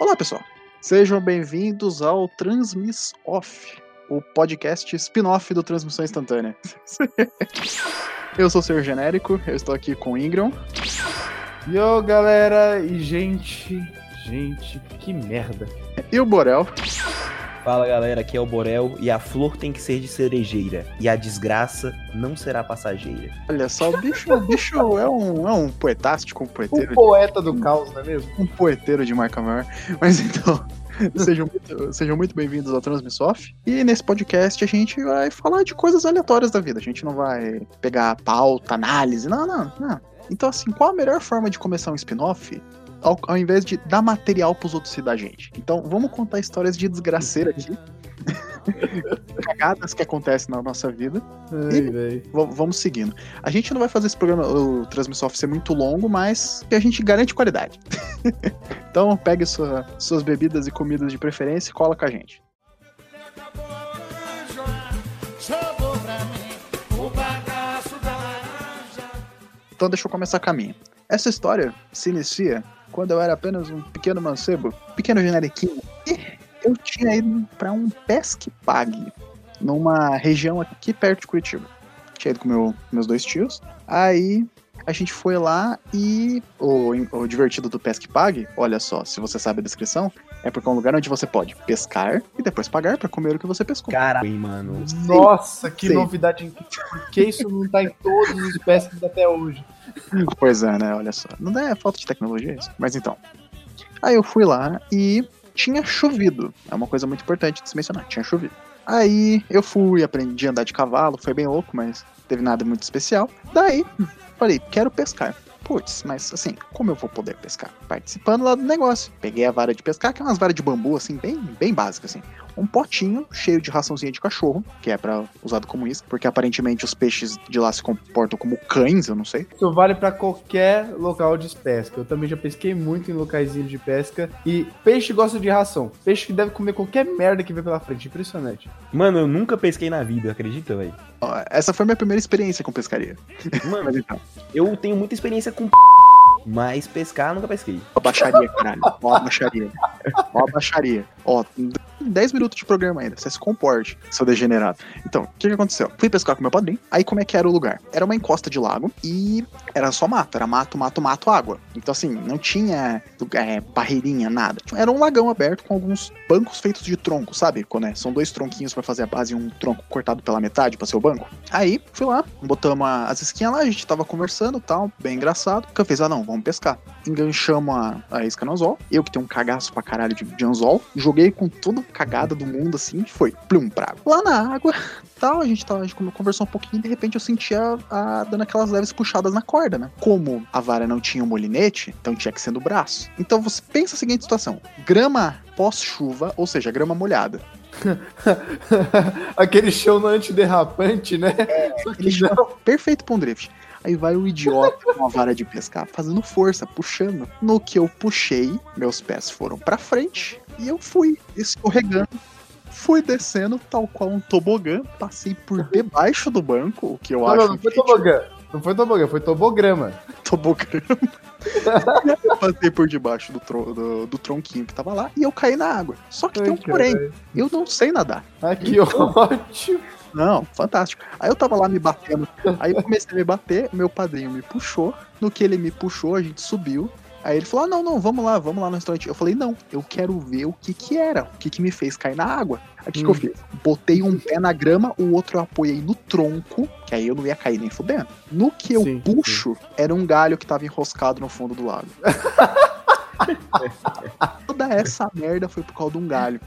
Olá, pessoal. Sejam bem-vindos ao Transmiss Off, o podcast spin-off do Transmissão Instantânea. eu sou o Senhor Genérico, eu estou aqui com o Ingram. Yo, galera e gente, gente, que merda. E o Borel. Fala galera, aqui é o Borel e a flor tem que ser de cerejeira e a desgraça não será passageira. Olha só, o bicho, o bicho é, um, é um poetástico, um poeteiro. Um poeta do caos, não é mesmo? Um poeteiro de marca maior. Mas então, sejam muito, sejam muito bem-vindos ao Transmissoft. E nesse podcast a gente vai falar de coisas aleatórias da vida. A gente não vai pegar pauta, análise, não, não, não. Então, assim, qual a melhor forma de começar um spin-off ao, ao invés de dar material pros outros se dar gente. Então, vamos contar histórias de desgraceira aqui. Cagadas que acontecem na nossa vida. Ai, e vamos seguindo. A gente não vai fazer esse programa, o Transmissão ser muito longo, mas que a gente garante qualidade. então, pegue sua, suas bebidas e comidas de preferência e cola com a gente. Então deixa eu começar a minha. Essa história se inicia quando eu era apenas um pequeno mancebo, pequeno generiquinho, eu tinha ido para um pesque pague numa região aqui perto de Curitiba. Tinha ido com meu, meus dois tios. Aí a gente foi lá e o, o divertido do pesque pague, olha só, se você sabe a descrição, é porque é um lugar onde você pode pescar e depois pagar para comer o que você pescou. Caralho, mano. Nossa, que Sim. novidade. Por que isso não tá em todos os pesques até hoje? Pois é, né? Olha só. Não é falta de tecnologia isso. Mas então. Aí eu fui lá e tinha chovido. É uma coisa muito importante de se mencionar. Tinha chovido. Aí eu fui, aprendi a andar de cavalo, foi bem louco, mas teve nada muito especial. Daí, falei, quero pescar. Putz, mas assim, como eu vou poder pescar? Participando lá do negócio. Peguei a vara de pescar, que é umas varas de bambu, assim, bem, bem básicas, assim um potinho cheio de raçãozinha de cachorro, que é para usado como isca, porque aparentemente os peixes de lá se comportam como cães, eu não sei. Isso vale para qualquer local de pesca. Eu também já pesquei muito em locais de pesca e peixe gosta de ração. Peixe que deve comer qualquer merda que vê pela frente, impressionante. Mano, eu nunca pesquei na vida, acredita, velho? Essa foi a minha primeira experiência com pescaria. Mano, então. eu tenho muita experiência com mas pescar nunca pesquei. Ó, baixaria, caralho. Ó, baixaria. Ó, baixaria. Ó, 10 minutos de programa ainda. Você se comporte, seu degenerado. Então, o que, que aconteceu? Fui pescar com meu padrinho. Aí, como é que era o lugar? Era uma encosta de lago e era só mato. Era mato, mato, mato, água. Então, assim, não tinha é, barreirinha, nada. Era um lagão aberto com alguns bancos feitos de tronco, sabe? Quando é, são dois tronquinhos para fazer a base e um tronco cortado pela metade para ser o banco. Aí, fui lá, botamos as esquinhas lá, a gente tava conversando tal, bem engraçado. O fiz? Ah, não, vamos pescar. Enganchamos a, a isca no anzol. Eu que tenho um cagaço pra caralho de, de anzol. Joguei com tudo cagada do mundo assim. Foi plum pra água. Lá na água, tal, a gente tava, a gente conversou um pouquinho e de repente eu sentia a, dando aquelas leves puxadas na corda, né? Como a vara não tinha um molinete, então tinha que ser no braço. Então você pensa a seguinte situação: grama pós-chuva, ou seja, grama molhada. Aquele chão antiderrapante, né? É, aquele chão perfeito pra um drift. Aí vai o idiota com a vara de pescar, fazendo força, puxando. No que eu puxei, meus pés foram para frente e eu fui escorregando. Fui descendo, tal qual um tobogã, passei por debaixo do banco, o que eu não, acho. Não, não foi tobogã. Não foi tobogã, foi tobograma. Tobograma. eu passei por debaixo do, tro do, do, tronquinho que tava lá e eu caí na água. Só que Ai, tem um porém. Eu não sei nadar. Ah, que então, ótimo. Não, fantástico. Aí eu tava lá me batendo. Aí eu comecei a me bater, meu padrinho me puxou. No que ele me puxou, a gente subiu. Aí ele falou: ah, não, não, vamos lá, vamos lá no restaurante. Eu falei: não, eu quero ver o que que era, o que que me fez cair na água. Aí o que, hum. que eu fiz? Botei um pé na grama, o outro eu apoiei no tronco, que aí eu não ia cair nem fudendo. No que eu sim, puxo, sim. era um galho que tava enroscado no fundo do lago. Toda essa merda foi por causa de um galho.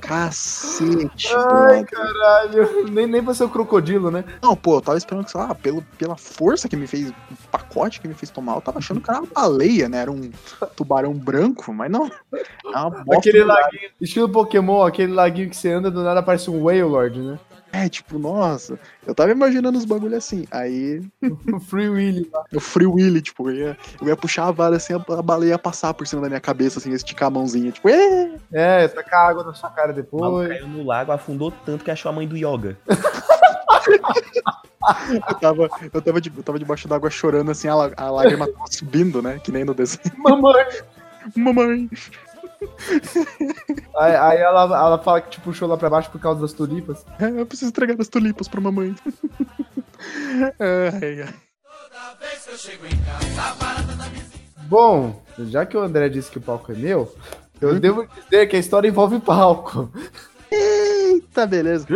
Cacete. Ai, caralho. Nem, nem pra ser o crocodilo, né? Não, pô, eu tava esperando que, sei lá, pelo, pela força que me fez, o pacote que me fez tomar, eu tava achando que era uma baleia, né? Era um tubarão branco, mas não. É aquele laguinho, estilo Pokémon, aquele laguinho que você anda do nada parece um Wailord, né? É, tipo, nossa, eu tava imaginando os bagulho assim. Aí. o Free Willy lá. O Free Willy, tipo, eu ia, eu ia puxar a vara assim, a baleia ia passar por cima da minha cabeça, assim, esticar a mãozinha, tipo, Êê! É, tacar água na sua cara depois. caiu no lago, afundou tanto que achou a mãe do Yoga. eu, tava, eu, tava de, eu tava debaixo d'água chorando, assim, a, a lágrima tava subindo, né? Que nem no desenho. Mamãe! Mamãe! Aí, aí ela, ela fala que te puxou lá pra baixo por causa das tulipas. É, eu preciso entregar as tulipas pra mamãe. ai, ai. Bom, já que o André disse que o palco é meu, eu devo dizer que a história envolve palco. Eita, beleza.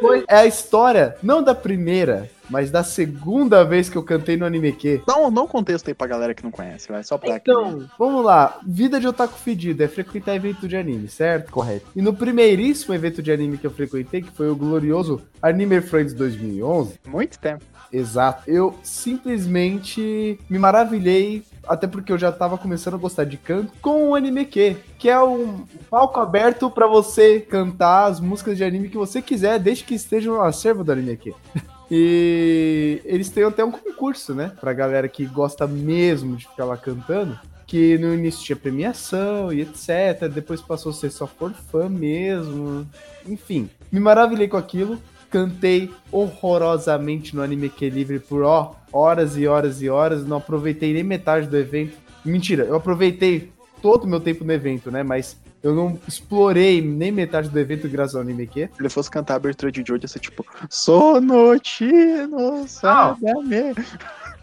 Foi- É a história, não da primeira, mas da segunda vez que eu cantei no Anime Q. Dá um, dá um contexto aí pra galera que não conhece, vai. Só pra Então, vamos lá. Vida de otaku fedido é frequentar evento de anime, certo? Correto. E no primeiríssimo evento de anime que eu frequentei, que foi o glorioso Anime Friends 2011, muito tempo. Exato. Eu simplesmente me maravilhei, até porque eu já tava começando a gostar de canto, com o Anime Q, que é um palco aberto pra você cantar as músicas de anime que você quiser, desde que esteja no acervo do Anime Q. E eles têm até um concurso, né? Pra galera que gosta mesmo de ficar lá cantando. Que no início tinha premiação e etc. Depois passou a ser só por fã mesmo. Enfim, me maravilhei com aquilo. Cantei horrorosamente no Anime Q Livre por ó, horas e horas e horas. Não aproveitei nem metade do evento. Mentira, eu aproveitei todo o meu tempo no evento, né? Mas eu não explorei nem metade do evento graças ao Anime Q. Se ele fosse cantar a abertura de Jojo, ia ser tipo, Sonotino, sabe?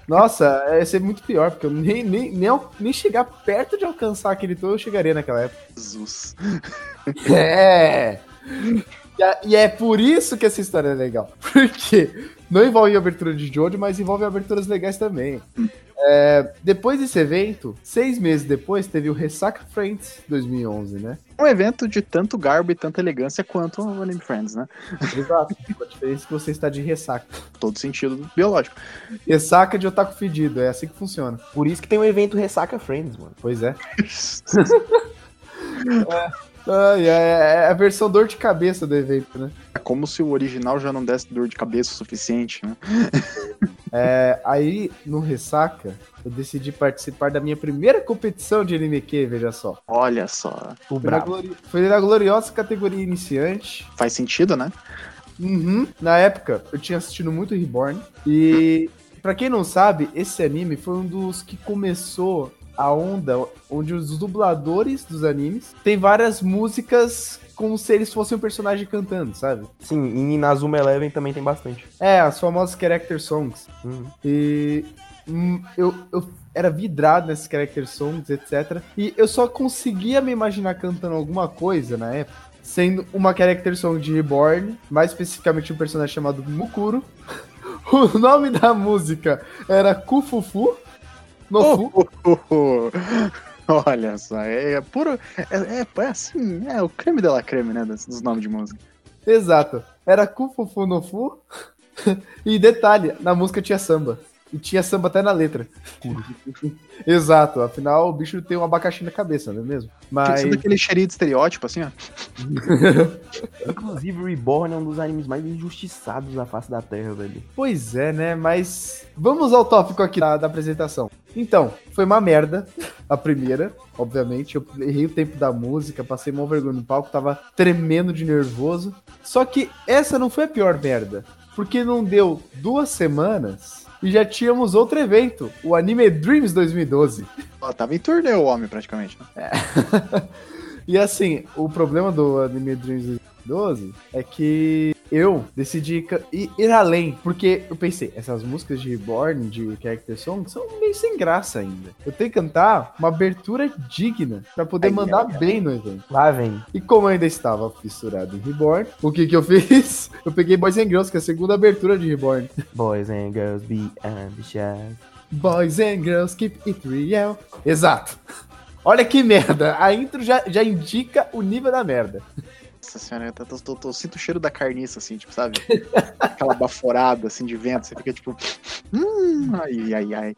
Nossa, ia ser muito pior, porque eu nem, nem, nem, nem chegar perto de alcançar aquele tom eu chegaria naquela época. Jesus. É! E é- por isso que essa história é legal. Porque não envolve abertura de Jojo, mas envolve aberturas legais também. É, depois desse evento, seis meses depois, teve o Ressaca Friends 2011, né? Um evento de tanto garbo e tanta elegância quanto o Anime Friends, né? Exato. Com a diferença que você está de ressaca. Todo sentido biológico. Ressaca de otaku fedido, é assim que funciona. Por isso que tem o evento Ressaca Friends, mano. Pois é. Ai, é, é a versão dor de cabeça do evento, né? É como se o original já não desse dor de cabeça o suficiente, né? É, aí, no Ressaca, eu decidi participar da minha primeira competição de anime Q, veja só. Olha só. O Foi na, glori- foi na gloriosa categoria iniciante. Faz sentido, né? Uhum. Na época, eu tinha assistido muito Reborn. E, pra quem não sabe, esse anime foi um dos que começou a onda onde os dubladores dos animes tem várias músicas como se eles fossem um personagem cantando, sabe? Sim, e Inazuma Eleven também tem bastante. É, as famosas character songs. Uhum. E hum, eu, eu era vidrado nesses character songs, etc. E eu só conseguia me imaginar cantando alguma coisa na época, sendo uma character song de Reborn, mais especificamente um personagem chamado Mukuro. O nome da música era Kufufu. No Fu. Olha só, é, é puro. É, é, é assim, é o creme de la creme, né? Dos, dos nomes de música. Exato. Era Kufufu no Fu. e detalhe, na música tinha samba. E tinha samba até na letra. Exato, afinal o bicho tem um abacaxi na cabeça, não é mesmo? Mas. Mas... daquele cheirinho de estereótipo, assim, ó. Inclusive, Reborn é um dos animes mais injustiçados da face da Terra, velho. Pois é, né? Mas vamos ao tópico aqui da, da apresentação. Então, foi uma merda a primeira, obviamente. Eu errei o tempo da música, passei mal vergonha no palco, tava tremendo de nervoso. Só que essa não foi a pior merda, porque não deu duas semanas e já tínhamos outro evento, o Anime Dreams 2012. Ó, tava em turnê o homem, praticamente. Né? E assim, o problema do Anime Dreams 2012 é que eu decidi ir, além, porque eu pensei, essas músicas de Reborn, de Character Song, são meio sem graça ainda. Eu tenho que cantar uma abertura digna pra poder Ai, mandar bem no evento. Lá vem. E como eu ainda estava fissurado em Reborn, o que que eu fiz? Eu peguei Boys and Girls, que é a segunda abertura de Reborn. Boys and girls be ambitious. Boys and Girls keep it real. Exato. Olha que merda. A intro já, já indica o nível da merda. Nossa senhora, eu, tô, tô- tô- eu sinto o cheiro da carniça, assim, tipo, sabe? Aquela baforada, assim, de vento. Você fica tipo. Hum, ai, ai, ai.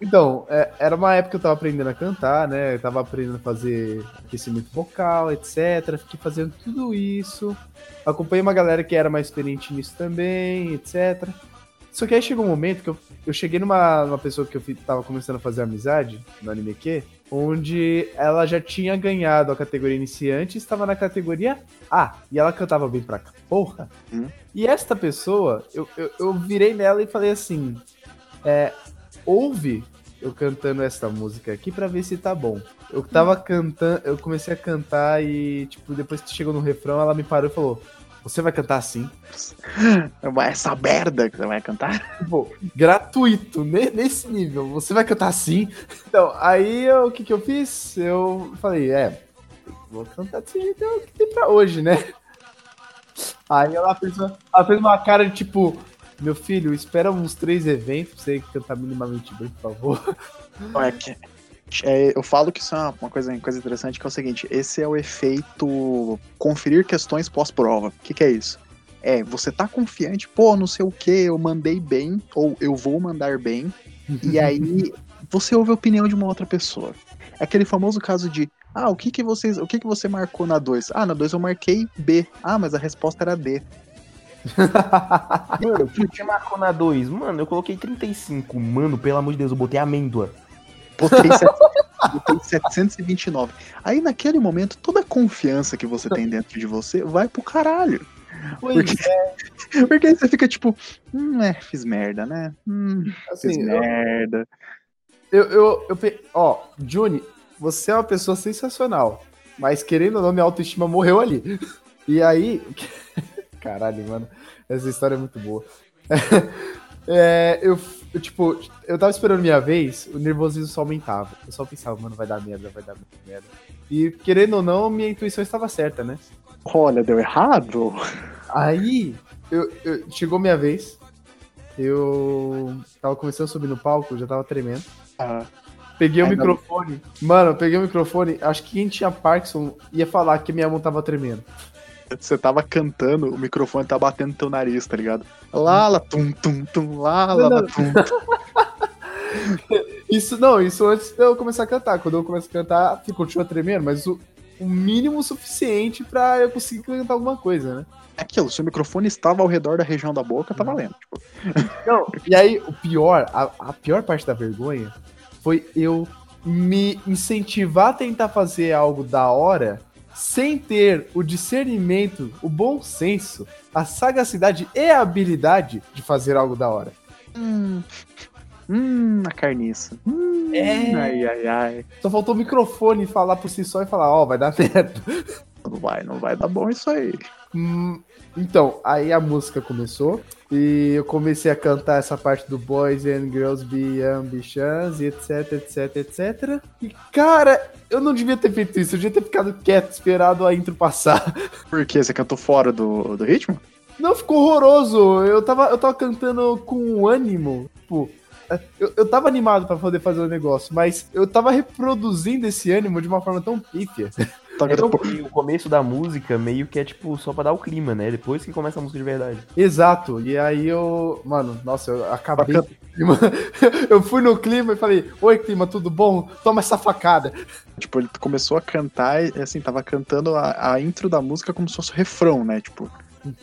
Então, é, era uma época que eu tava aprendendo a cantar, né? Eu tava aprendendo a fazer aquecimento vocal, etc. Fiquei fazendo tudo isso. Acompanhei uma galera que era mais experiente nisso também, etc. Só que aí chegou um momento que eu, eu cheguei numa, numa pessoa que eu tava começando a fazer amizade no Anime Q, onde ela já tinha ganhado a categoria iniciante e estava na categoria A. E ela cantava bem pra cá. Porra! Hum. E esta pessoa, eu, eu, eu virei nela e falei assim: é, ouve eu cantando essa música aqui pra ver se tá bom. Eu tava cantando, eu comecei a cantar e, tipo, depois que chegou no refrão, ela me parou e falou: Você vai cantar assim? Essa merda que você vai cantar? Tipo, gratuito, ne- nesse nível. Você vai cantar assim? Então, aí eu- o que que eu fiz? Eu falei: É, vou cantar desse jeito é o que tem pra hoje, né? Aí ela fez uma, ela fez uma cara de tipo. Meu filho, espera uns três eventos pra você cantar minimamente bem, por favor. É que- é, eu falo que isso é uma, coisa, uma coisa interessante, que é o seguinte, esse é o efeito conferir questões pós-prova. O que, que é isso? É, você tá confiante, pô, não sei o que, eu mandei bem, ou eu vou mandar bem, e aí você ouve a opinião de uma outra pessoa. É aquele famoso caso de, ah, o que que vocês, o que que você marcou na 2? Ah, na 2 eu marquei B. Ah, mas a resposta era D. Mano, o que marcou na 2? Mano, eu coloquei 35. Mano, pelo amor de Deus, eu botei amêndoa. Botei, set- botei 729. Aí naquele momento, toda a confiança que você tem dentro de você vai pro caralho. Pois Porque, porque aí você fica tipo, hum, é, fiz merda, né? Hum, fiz assim, eu, merda. eu, eu, eu pe- Ó, Juni, você é uma pessoa sensacional. Mas querendo ou não, minha autoestima morreu ali. E aí. Caralho, mano. Essa história é muito boa. É, eu, eu, tipo, eu tava esperando minha vez, o nervosismo só aumentava. Eu só pensava, mano, vai dar merda, vai dar merda. E querendo ou não, minha intuição estava certa, né? Olha, deu errado? Aí, eu, eu- chegou minha vez. Eu tava começando a subir no palco, já tava tremendo. Ah, Peguei o Ai, não. microfone. Mano, eu peguei o microfone. Acho que quem tinha Parkinson ia falar que minha mão tava tremendo. Você tava cantando, o microfone tá batendo no teu nariz, tá ligado? Lala, tum, tum, tum, lala, Não, não. tum. Isso, não, isso antes de eu começar a cantar. Quando eu começo a cantar, fica- continua tremendo, mas o, o mínimo suficiente pra eu conseguir cantar alguma coisa, né? É Aquilo, se o microfone estava ao redor da região da boca, tá valendo. Tipo, Não, e aí o pior, a, a pior parte da vergonha foi eu me incentivar a tentar fazer algo da hora sem ter o discernimento, o bom senso, a sagacidade e a habilidade de fazer algo da hora. hum, hum, a carniça. Hum, É. Ai, ai, ai. Só faltou o microfone falar por si só e falar, ó, vai dar merda. Não vai, não vai dar bom isso aí. Hum, então, aí a música começou e eu comecei a cantar essa parte do Boys and Girls Be Ambitions etc, etc, etc. E cara, eu não devia ter feito isso, eu devia ter ficado quieto, esperado a intro passar. Por quê? Você cantou fora do, do ritmo? Não, ficou horroroso. Eu tava, eu tava cantando com ânimo. Tipo, eu, eu tava animado pra poder fazer o negócio, mas eu tava reproduzindo esse ânimo de uma forma tão pífia. Tá É porque o começo da música meio que é tipo só pra dar o clima, né? Depois que começa a música de verdade. Exato. E aí eu. Mano, nossa, eu acabei. Eu fui no clima e falei: Oi, clima, tudo bom? Toma essa facada. Tipo, ele começou a cantar e, assim, tava cantando a, a intro da música como se fosse o refrão, né? Tipo,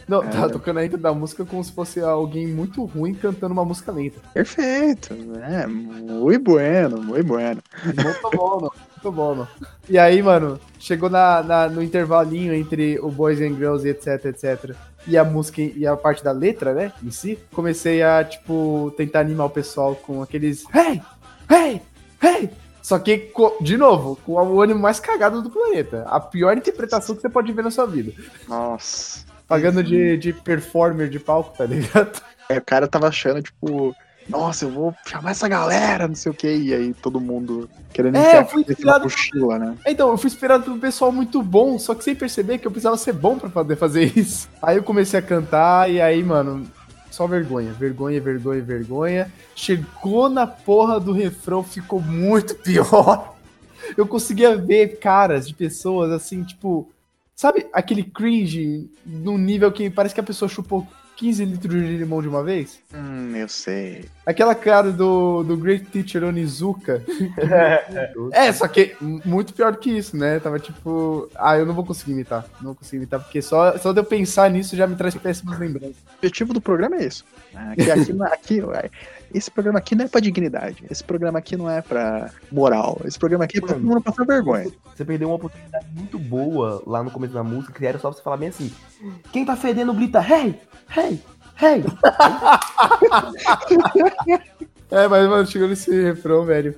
Não, É. tava tocando a intro da música como se fosse alguém muito ruim cantando uma música lenta. perfeito, né? Muito bueno, muito bueno. Muito bom, não. Muito bom, não. E aí, mano, chegou na, na- no intervalinho entre o Boys and Girls e etc, etc. E a música e a parte da letra, né, em si. Comecei a, tipo, tentar animar o pessoal com aqueles Hey! Hey! Hey! Só que, de novo, com o ânimo mais cagado do planeta. A pior interpretação que você pode ver na sua vida. Nossa. Pagando de, de performer de palco, tá ligado? Aí o cara tava achando, tipo, nossa, eu vou chamar essa galera, não sei o que, e aí todo mundo querendo É, eu a fui inspirado- mochila, né? Então, eu fui esperado por um pessoal muito bom, só que sem perceber que eu precisava ser bom pra poder fazer isso. Aí eu comecei a cantar e aí, mano, só vergonha, vergonha, vergonha, vergonha. Chegou na porra do refrão, ficou muito pior. Eu conseguia ver caras de pessoas assim, tipo, sabe aquele cringe num nível que parece que a pessoa chupou 15 litros de limão de uma vez? Hum, eu sei. Aquela cara do, do Great Teacher Onizuka. É, só que muito pior do que isso, né? Tava tipo, ah, eu não vou conseguir imitar. Não vou conseguir imitar, porque só, só de eu pensar nisso já me traz péssimas lembranças. O objetivo do programa é isso. Aqui, aqui, não é- aqui, esse programa aqui não é pra dignidade. Esse programa aqui não é pra moral. Esse programa aqui é pra todo mundo passar vergonha. Você perdeu uma oportunidade muito boa lá no começo da música, era só você falar bem assim: quem tá fedendo grita, hey, hey, hey. É, mas, mano, chegou nesse refrão, velho.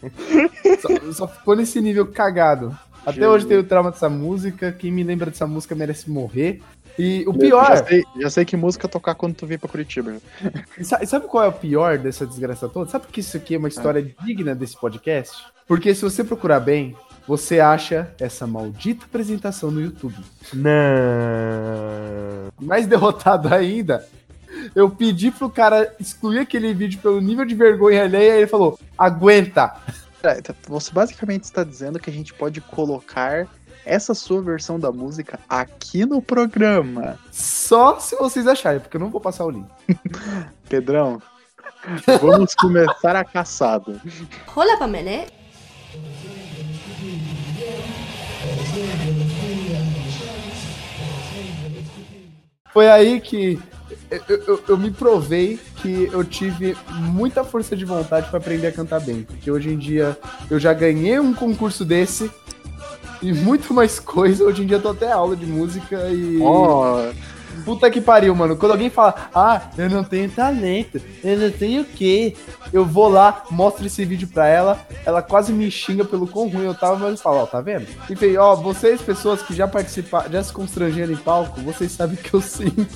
só, só ficou nesse nível cagado. Até Jesus. hoje tenho trauma dessa música. Quem me lembra dessa música merece morrer. E o pior, Já sei, já sei que música tocar quando tu vir pra Curitiba. e sa- sabe qual é o pior dessa desgraça toda? Sabe que isso aqui é uma história digna desse podcast? Porque se você procurar bem, você acha essa maldita apresentação no YouTube. Não. Mais derrotado ainda, eu pedi pro cara excluir aquele vídeo pelo nível de vergonha alheia e ele falou: aguenta. Cara, tá- Você basicamente está dizendo que a gente pode colocar essa sua versão da música aqui no programa. Só se vocês acharem, porque eu não vou passar o link. Pedrão, vamos começar a caçada. Hola, Pamela. Foi aí que eu, eu- eu me provei que eu tive muita força de vontade pra aprender a cantar bem. Porque hoje em dia eu já ganhei um concurso desse e muito mais coisa. Hoje em dia eu tô até aula de música e. Ó, Puta que pariu, mano. Quando alguém fala, ah, eu não tenho talento, eu não tenho o quê? Eu vou lá, mostro esse vídeo pra ela, ela quase me xinga pelo quão ruim eu tava, mas eu falo, ó, tá vendo? Enfim, ó, vocês, pessoas que já participaram, já se constrangeram em palco, vocês sabem o que eu sinto.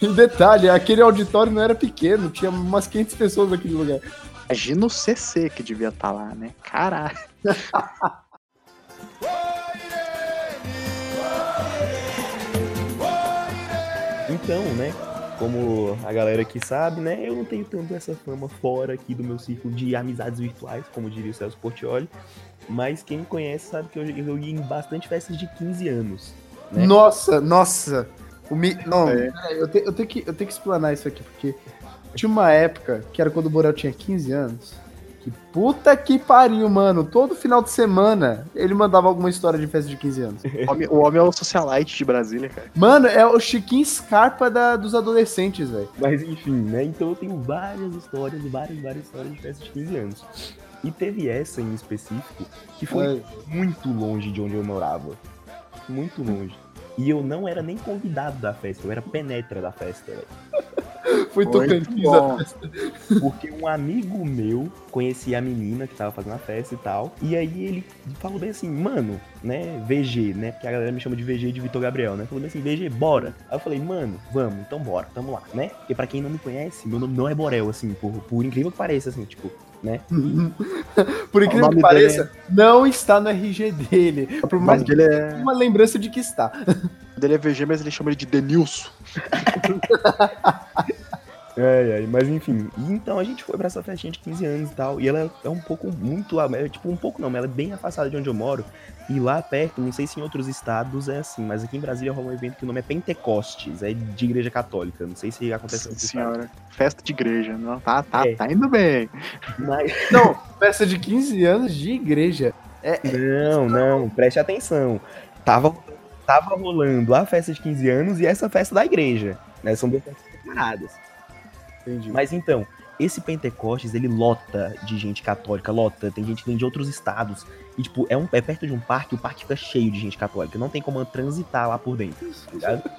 em detalhe, aquele auditório não era pequeno, tinha umas 500 pessoas naquele lugar. imagina o CC que devia estar lá, né? Caralho. Então, né? Como a galera aqui sabe, né? Eu não tenho tanto essa fama fora aqui do meu círculo de amizades virtuais, como diria o Celso Portioli. Mas quem me conhece sabe que eu, eu ia em bastante festas de 15 anos. Né? Nossa, nossa. O mi... Não, É. peraí, eu, te- eu tenho que, eu tenho que explanar isso aqui, porque tinha uma época, que era quando o Borel tinha 15 anos, que puta que pariu, mano. Todo final de semana ele mandava alguma história de festa de 15 anos. O homem, o homem é o socialite de Brasília, cara. Mano, é o Chiquinho Scarpa da, dos adolescentes, velho. Mas enfim, né? Então eu tenho várias histórias, várias, várias histórias de festa de 15 anos. E teve essa em específico que foi muito longe de onde eu morava. Muito longe. E eu não era nem convidado da festa, eu era penetra da festa, velho. Foi bom. a festa. Porque um amigo meu conhecia a menina que tava fazendo a festa e tal. E aí ele falou bem assim, mano, né, VG, né? Porque a galera me chama de VG de Vitor Gabriel, né? Falou bem assim, VG, bora. Aí eu falei, mano, vamos, então bora, tamo lá, né? Porque pra quem não me conhece, meu nome não é Borel, assim, por, por incrível que pareça, assim, tipo, né? Por incrível que pareça, não está no RG dele. Por mais que dele é, uma lembrança de que está. o dele é VG, mas ele chama ele de Denilson. Ai, ai, mas enfim. E então a gente foi pra essa festinha de 15 anos e tal. E ela é um pouco muito. é, Tipo, um pouco não, mas ela é bem afastada de onde eu moro. E lá perto, não sei se em outros estados é assim, mas aqui em Brasília rola um evento que o nome é Pentecostes, é de igreja católica. Não sei se acontece estados. senhora. Festa de igreja. Não, tá, tá, É. tá indo bem. Mas, Não, festa de 15 anos de igreja. não, não, preste atenção. Tava, tava rolando a festa de 15 anos e essa festa da igreja. Né? São duas festas separadas. Entendi. Mas então, esse Pentecostes, ele lota de gente católica, lota, tem gente que vem de outros estados. E, tipo, é, um, é perto de um parque, o parque fica cheio de gente católica. Não tem como transitar lá por dentro. tá?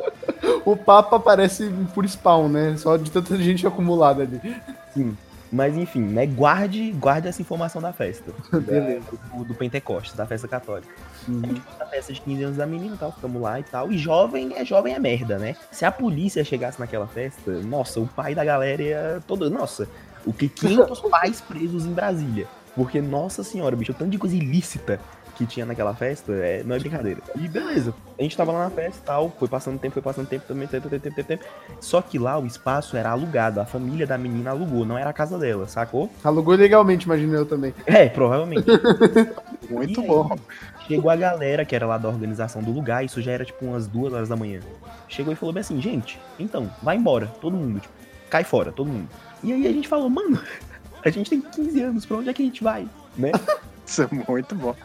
O Papa aparece por spawn, né? Só de tanta gente acumulada ali. Sim. Mas enfim, né? Guarde, guarde essa informação da festa. Beleza. Do, do Pentecostes, da festa católica. Uhum. A gente foi na festa de 15 anos da menina e tal, ficamos lá e tal. E jovem é jovem é merda, né? Se a polícia chegasse naquela festa, nossa, o pai da galera ia todo. Nossa, o que 500 pais presos em Brasília. Porque, nossa senhora, bicho, o tanto de coisa ilícita que tinha naquela festa, é, não é brincadeira. E beleza, a gente tava lá na festa e tal, foi passando tempo, foi passando tempo, também, tempo, tempo, tempo, tempo. Só que lá o espaço era alugado, a família da menina alugou, não era a casa dela, sacou? Alugou legalmente, imagino eu também. É, provavelmente. Muito aí? bom. Chegou a galera que era lá da organização do lugar, isso já era tipo umas duas horas da manhã. Chegou e falou bem assim, gente, então, vai embora, todo mundo, tipo, cai fora, todo mundo. E aí a gente falou, mano, a gente tem 15 anos, pra onde é que a gente vai? Né? Isso é muito bom.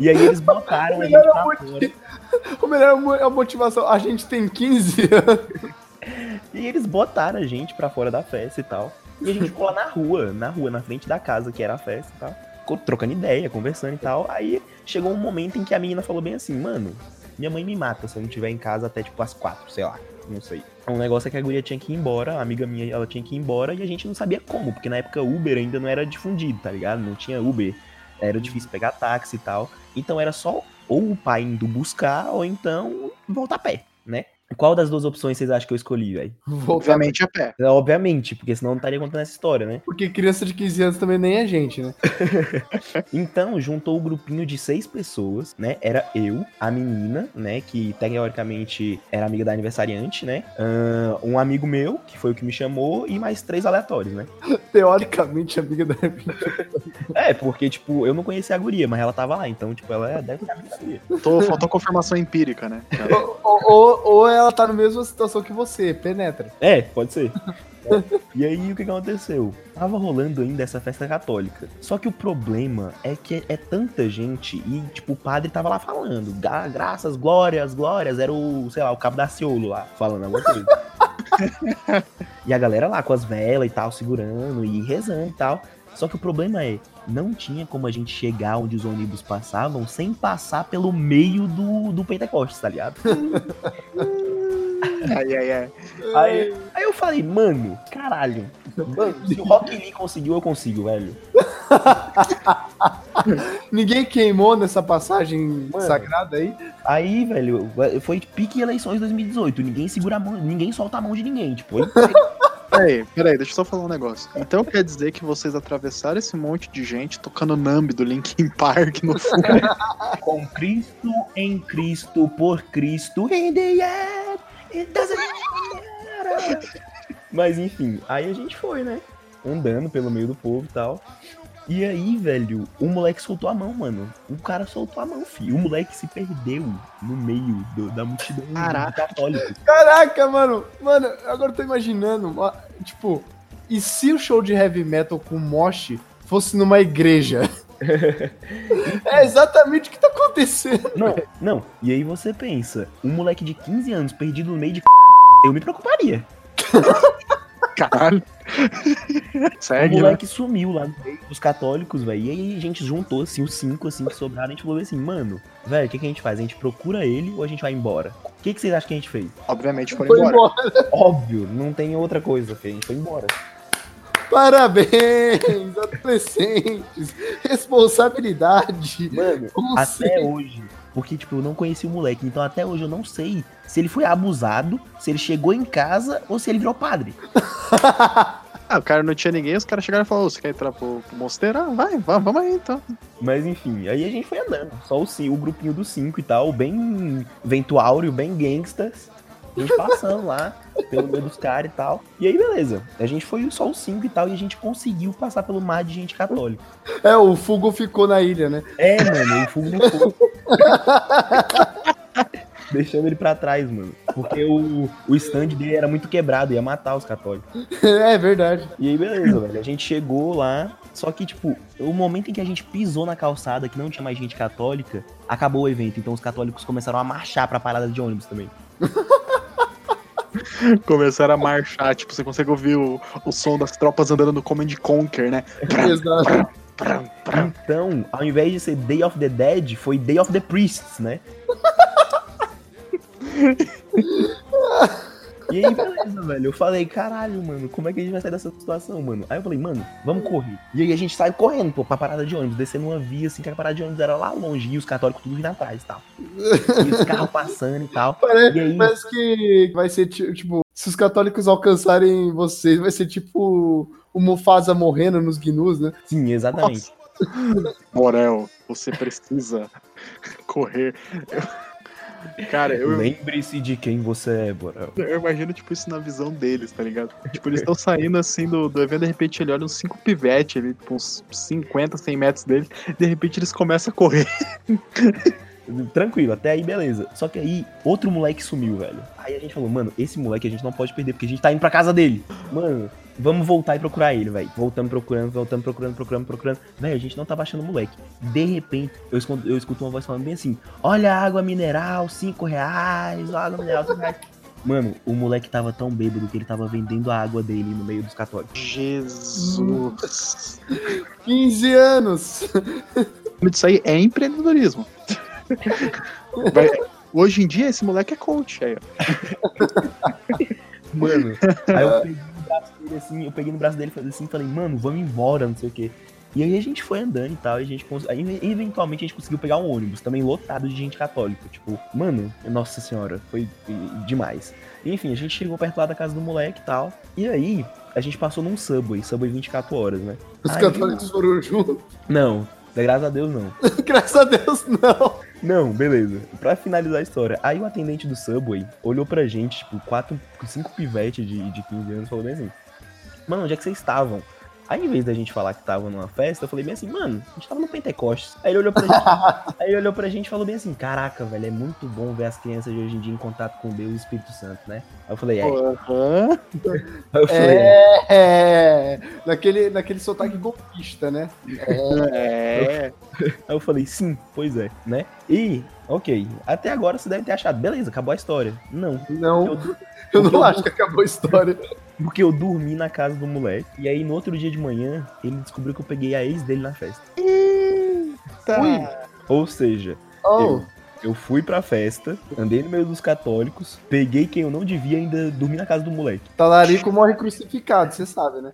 E aí eles botaram a gente pra fora. O melhor mo- é a motivação. A gente tem 15 anos. E eles botaram a gente pra fora da festa e tal. E a gente ficou lá na rua, na rua, na frente da casa que era a festa e tal. Ficou trocando ideia, conversando e tal. Aí chegou um momento em que a menina falou bem assim, mano, Minha mãe me mata se eu não estiver em casa até tipo as quatro, sei lá. Não sei. O negócio é que a guria tinha que ir embora, a amiga minha, ela tinha que ir embora e a gente não sabia como, porque na época Uber ainda não era difundido, tá ligado? Não tinha Uber. Era difícil pegar táxi e tal. Então era só ou o pai indo buscar, ou então voltar a pé, né? Qual das duas opções vocês acham que eu escolhi, velho? Obviamente a pé. Obviamente, porque senão não estaria contando essa história, né? Porque criança de 15 anos também nem é gente, né? Então, juntou um grupinho de seis pessoas, né? Era eu, a menina, né? Que teoricamente era amiga da aniversariante, né? Um amigo meu, que foi o que me chamou, e mais três aleatórios, né? Teoricamente, amiga da É, porque, tipo, eu não conhecia a guria, mas ela tava lá, então, tipo, ela deve ser amiga da guria. Tô, faltou confirmação empírica, né? ou, ou, ou ela tá na mesma situação que você, penetra. É, pode ser. E aí, o que que aconteceu? Tava rolando ainda essa festa católica. Só que o problema é que é tanta gente e, tipo, o padre tava lá falando. "Gra- Graças, glórias, glórias. Era o, sei lá, o cabo da Ciolo lá, falando alguma coisa. e a galera lá com as velas e tal, segurando e rezando e tal. Só que o problema é, não tinha como a gente chegar onde os ônibus passavam sem passar pelo meio do, do Pentecostes, tá ligado? Ai, ai, ai. Aí, aí eu falei, mano, caralho. Mano, se o Rock Lee conseguiu, eu consigo, velho. Ninguém queimou nessa passagem Mano. sagrada aí? Aí, velho, foi pique eleições 2018. Ninguém segura a mão, ninguém solta a mão de ninguém. Tipo, aí- Peraí, peraí, deixa eu só falar um negócio. Então quer dizer que vocês atravessaram esse monte de gente tocando Nambi do Linkin Park no fundo. com Cristo, em Cristo, por Cristo, in the end, it doesn't matter. Mas enfim, aí a gente foi, né? Andando pelo meio do povo e tal. E aí, velho, o moleque soltou a mão, mano. O cara soltou a mão, filho. O moleque se perdeu no meio do- da multidão Caraca. católicos. Caraca, mano. Mano, agora eu tô imaginando. Tipo, e se o show de heavy metal com mosh fosse numa igreja? É exatamente o que tá acontecendo. Não, não. E aí você pensa, um moleque de 15 anos perdido no meio de eu me preocuparia. Caralho. O Segue, né? moleque sumiu lá no meio dos católicos, velho. E aí a gente juntou, assim, os cinco, assim, que sobraram. A gente falou assim, mano, velho, o que, que a gente faz? A gente procura ele ou a gente vai embora? O que, que vocês acham que a gente fez? Obviamente foram Foi embora. embora. Óbvio, não tem outra coisa, filho. A gente foi embora. Parabéns, adolescentes. Responsabilidade. Mano, Como até hoje. Porque, tipo, eu não conheci o moleque. Então, até hoje eu não sei se ele foi abusado, se ele chegou em casa ou se ele virou padre. Ah, o cara não tinha ninguém, os caras chegaram e falaram: "Ô, você quer entrar pro, pro mosteiro? Ah, vai, vai, vamos aí então. Mas enfim, aí a gente foi andando. Só o, o grupinho dos cinco e tal, bem ventuário, bem gangsters. A gente passando lá, pelo meio dos caras e tal. E aí, beleza. A gente foi só os cinco e tal, e a gente conseguiu passar pelo mar de gente católica. É, o Fugo ficou na ilha, né? É, mano, o fogo não foi. Deixando ele pra trás, mano. Porque o, o stand dele era muito quebrado, ia matar os católicos. É verdade. E aí, beleza, velho. A gente chegou lá. Só que, tipo, o momento em que a gente pisou na calçada, que não tinha mais gente católica, acabou o evento. Então os católicos começaram a marchar pra parada de ônibus também. Começaram a marchar, tipo, você consegue ouvir o, o som das tropas andando no Command Conquer, né? Exato. Então, ao invés de ser Day of the Dead, foi Day of the Priests, né? E aí, beleza, velho. Eu falei, caralho, mano, como é que a gente vai sair dessa situação, mano? Aí eu falei, mano, vamos correr. E aí a gente saiu correndo, pô, pra parada de ônibus, descendo uma via assim, que a parada de ônibus era lá longe, e os católicos tudo vindo atrás e tal. E os carros passando e tal. Parece, E aí? parece que vai ser ti- tipo, se os católicos alcançarem vocês, vai ser tipo o Mufasa morrendo nos gnus, né? Sim, exatamente. Morel, você precisa correr. Eu- Cara, eu, Lembre-se de quem você é, Borel. eu imagino, tipo, isso na visão deles, tá ligado? Tipo, eles estão saindo assim do, do evento, de repente ele olha uns cinco pivetes ali, tipo, uns 50, 100 metros dele, de repente eles começam a correr. Tranquilo, até aí beleza. Só que aí, outro moleque sumiu, velho. Aí a gente falou, mano, esse moleque a gente não pode perder, porque a gente tá indo pra casa dele. Mano, vamos voltar e procurar ele, velho. Voltamos procurando, voltamos procurando, procurando, procurando. Velho, a gente não tava achando o moleque. De repente, eu escuto, eu escuto uma voz falando bem assim: Olha a água mineral, 5 reais, água mineral, 5 reais. Mano, o moleque tava tão bêbado que ele tava vendendo a água dele no meio dos católicos. Jesus. 15 anos! Isso aí é empreendedorismo. Vai- Hoje em dia, esse moleque é coach. Aí, ó. Mano, aí eu peguei no braço dele assim, eu peguei no braço dele e assim, falei, mano, vamos embora, não sei o quê. E aí a gente foi andando e tal, e a gente cons... aí eventualmente a gente conseguiu pegar um ônibus, também lotado de gente católica. Tipo, mano, nossa senhora, foi demais. Enfim, a gente chegou perto lá da casa do moleque e tal. E aí, a gente passou num Subway, Subway 24 horas, né? Os Aí- católicos foram juntos. Não, graças a Deus não. Graças a Deus, não. Não, beleza. Pra finalizar a história, aí o atendente do Subway olhou pra gente, tipo, quatro, cinco pivetes de, de 15 anos, e falou bem assim: Mano, onde é que vocês estavam? Aí, em vez da gente falar que tava numa festa, eu falei bem assim, mano, a gente tava no Pentecostes. Aí ele olhou pra gente, aí ele olhou pra gente e falou bem assim: Caraca, velho, é muito bom ver as crianças de hoje em dia em contato com Deus e o Espírito Santo, né? Aí eu falei: É. Aí eu falei: é. É, naquele, naquele sotaque golpista, né? É. Aí eu falei, sim, pois é, né? E, ok, até agora você deve ter achado, beleza, acabou a história. Não, Não, eu, eu não eu- acho que acabou a história. porque eu dormi na casa do moleque. E aí, no outro dia de manhã, ele descobriu que eu peguei a ex dele na festa. Eita. Ui. Ou seja, Oh, eu fui pra festa, andei no meio dos católicos, peguei quem eu não devia e ainda dormi na casa do moleque. talarico morre crucificado, você sabe, né?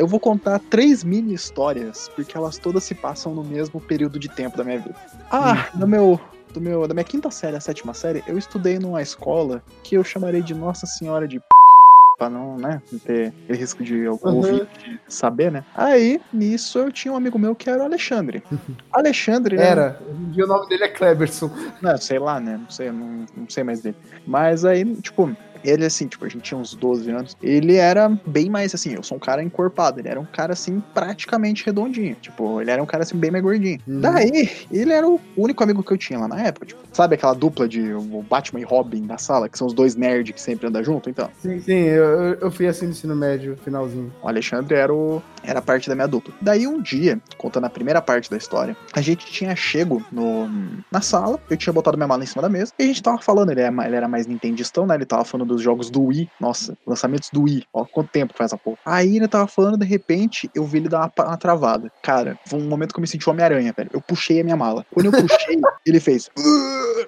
Eu vou contar três mini histórias, porque elas todas se passam no mesmo período de tempo da minha vida. Ah, no meu, do meu, da minha quinta série à sétima série, eu estudei numa escola que eu chamarei de Nossa Senhora de p... pra não, né, não ter risco de eu Uhum. ouvir saber, né? Aí, nisso, eu tinha um amigo meu que era o Alexandre. Alexandre né, Era. Hoje em dia o nome dele é Kleberson. Não, sei lá, né? Não sei, não, não sei mais dele. Mas aí, tipo, ele assim, tipo, a gente tinha uns 12 anos. Ele era bem mais assim, eu sou um cara encorpado. Ele era um cara assim, praticamente redondinho. Tipo, ele era um cara assim, bem mais gordinho. Uhum. Daí, ele era o único amigo que eu tinha lá na época. Tipo, sabe aquela dupla de o Batman e Robin da sala, que são os dois nerds que sempre andam junto? Então, Sim, sim, eu- eu fui assim no ensino médio, finalzinho. o Alexandre era, o, era parte da minha dupla. Daí um dia, contando a primeira parte da história, a gente tinha chego no, na sala, eu tinha botado minha mala em cima da mesa, e a gente tava falando, ele, é, ma- ele era mais nintendistão, né? Ele tava falando dos jogos do Wii. Nossa, lançamentos do Wii. Ó, quanto tempo que faz essa porra. Aí ele tava falando, de repente, eu vi ele dar uma, uma travada. Cara, foi um momento que eu me senti Homem-Aranha, velho. Eu puxei a minha mala. Quando eu puxei, ele fez.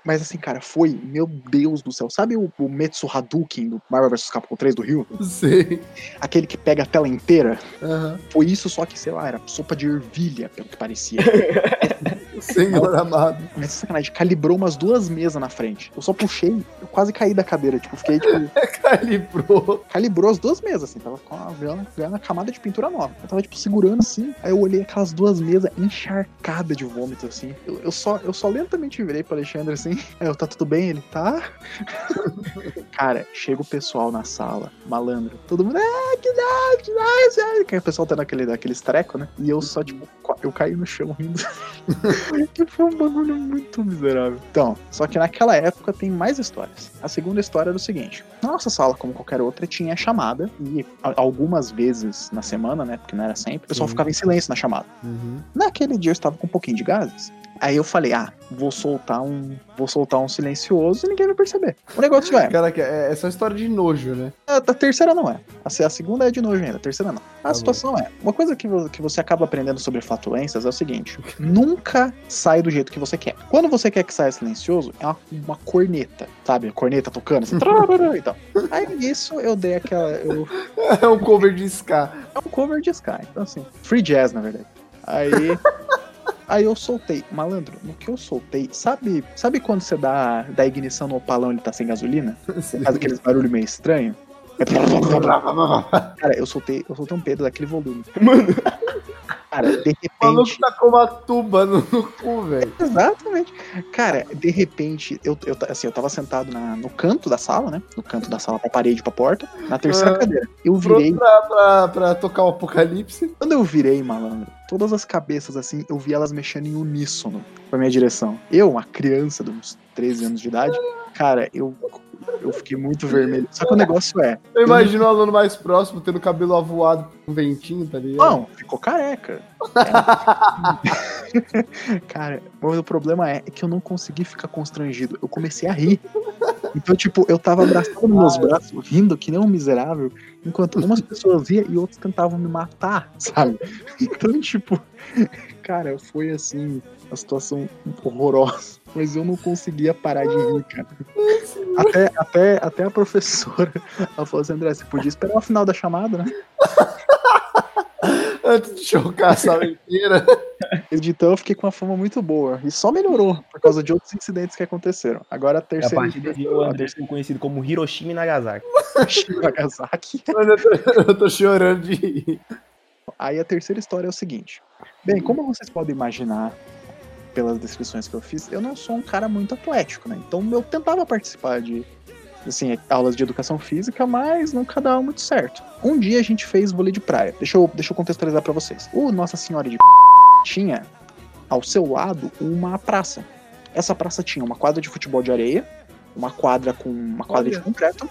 Mas assim, cara, foi, meu Deus do céu. Sabe o, o Metsu Hadouken do Marvel vs Capcom 3 do Rio? Sei. Aquele que pega a tela inteira? Aham. Foi isso, só que, sei lá, era sopa de ervilha, pelo que parecia. Senhor amado. Mas sacanagem, calibrou umas duas mesas na frente. Eu só puxei, eu quase caí da cadeira, tipo, fiquei, tipo, Calibrou. calibrou as duas mesas, assim, tava com a, ganhando, ganhando a camada de pintura nova. Eu tava, tipo, segurando assim, aí eu olhei aquelas duas mesas encharcadas de vômito, assim. Eu, eu só, eu só lentamente virei pro Alexandre, assim, aí eu, tá tudo bem? Ele, tá? Cara, chega o pessoal na sala, malandro, todo mundo, ah, que dá, que dá, que o pessoal tá naquele, naquele estreco, né? E eu só, tipo, eu caí no chão rindo. Que foi um bagulho muito miserável. Então, só que naquela época tem mais histórias. A segunda história era o seguinte: na nossa sala, como qualquer outra, tinha chamada, e algumas vezes na semana, né? Porque não era sempre, o pessoal ficava em silêncio na chamada. Uhum. Naquele dia eu estava com um pouquinho de gases. Aí eu falei, ah, vou soltar um. Vou soltar um silencioso e ninguém vai perceber. O negócio é. Caraca, é, é só história de nojo, né? A, a terceira não é. A, a segunda é de nojo ainda, a terceira não. A Tá situação é: uma coisa que, que você acaba aprendendo sobre flatulências é o seguinte: nunca sai do jeito que você quer. Quando você quer que saia silencioso, é uma, uma corneta, sabe? Corneta tocando assim, e tal. Aí nisso eu dei aquela. Eu, É um cover de ska. é um cover de Sky. Então, assim, free jazz, na verdade. Aí. Aí eu soltei, malandro, no que eu soltei, sabe, sabe quando você dá, dá ignição no opalão e ele tá sem gasolina? Faz aqueles barulho meio estranho? É Cara, eu soltei, eu soltei um pedo daquele volume. Mano, Cara, de O maluco repente. tá com uma tuba no, no cu, velho. Exatamente. Cara, de repente, eu, eu, assim, eu tava sentado na- no canto da sala, né? No canto da sala, pra parede, pra porta, na terceira Ah. cadeira. Eu virei. Pra, pra, pra tocar o apocalipse. Quando eu virei, malandro, todas as cabeças assim, eu vi elas mexendo em uníssono pra minha direção. Eu, uma criança de uns 13 anos de idade, cara, eu, eu fiquei muito vermelho. Só que o negócio é, Eu imagino o aluno mais próximo tendo o cabelo avoado com um ventinho, tá ligado? não, ficou careca. cara, mas o problema é que eu não consegui ficar constrangido. Eu comecei a rir. Então, tipo, eu tava abraçando meus braços, rindo que nem um miserável, enquanto umas pessoas iam e outras tentavam me matar, sabe? Então, tipo, cara, foi assim, uma situação horrorosa. Mas eu não conseguia parar de rir, cara. Até, até, até a professora, ela falou assim, André, você podia esperar o final da chamada, né? Antes de chocar a sala inteira. Então eu fiquei com uma fama muito boa. E só melhorou por causa de outros incidentes que aconteceram. Agora a A terceira. partir desse o André ficou conhecido como Hiroshima e Nagasaki. Nagasaki. Mano, eu tô, eu tô chorando de rir. Aí a terceira história é o seguinte. Bem, como vocês podem imaginar pelas descrições que eu fiz, eu não sou um cara muito atlético, né? Então eu tentava participar de assim, aulas de educação física, mas nunca dava muito certo. Um dia a gente fez vôlei de praia. Deixa eu, deixa eu contextualizar pra vocês. O Nossa Senhora de tinha ao seu lado uma praça. Essa praça tinha uma quadra de futebol de areia, uma quadra com uma quadra de Olha. concreto,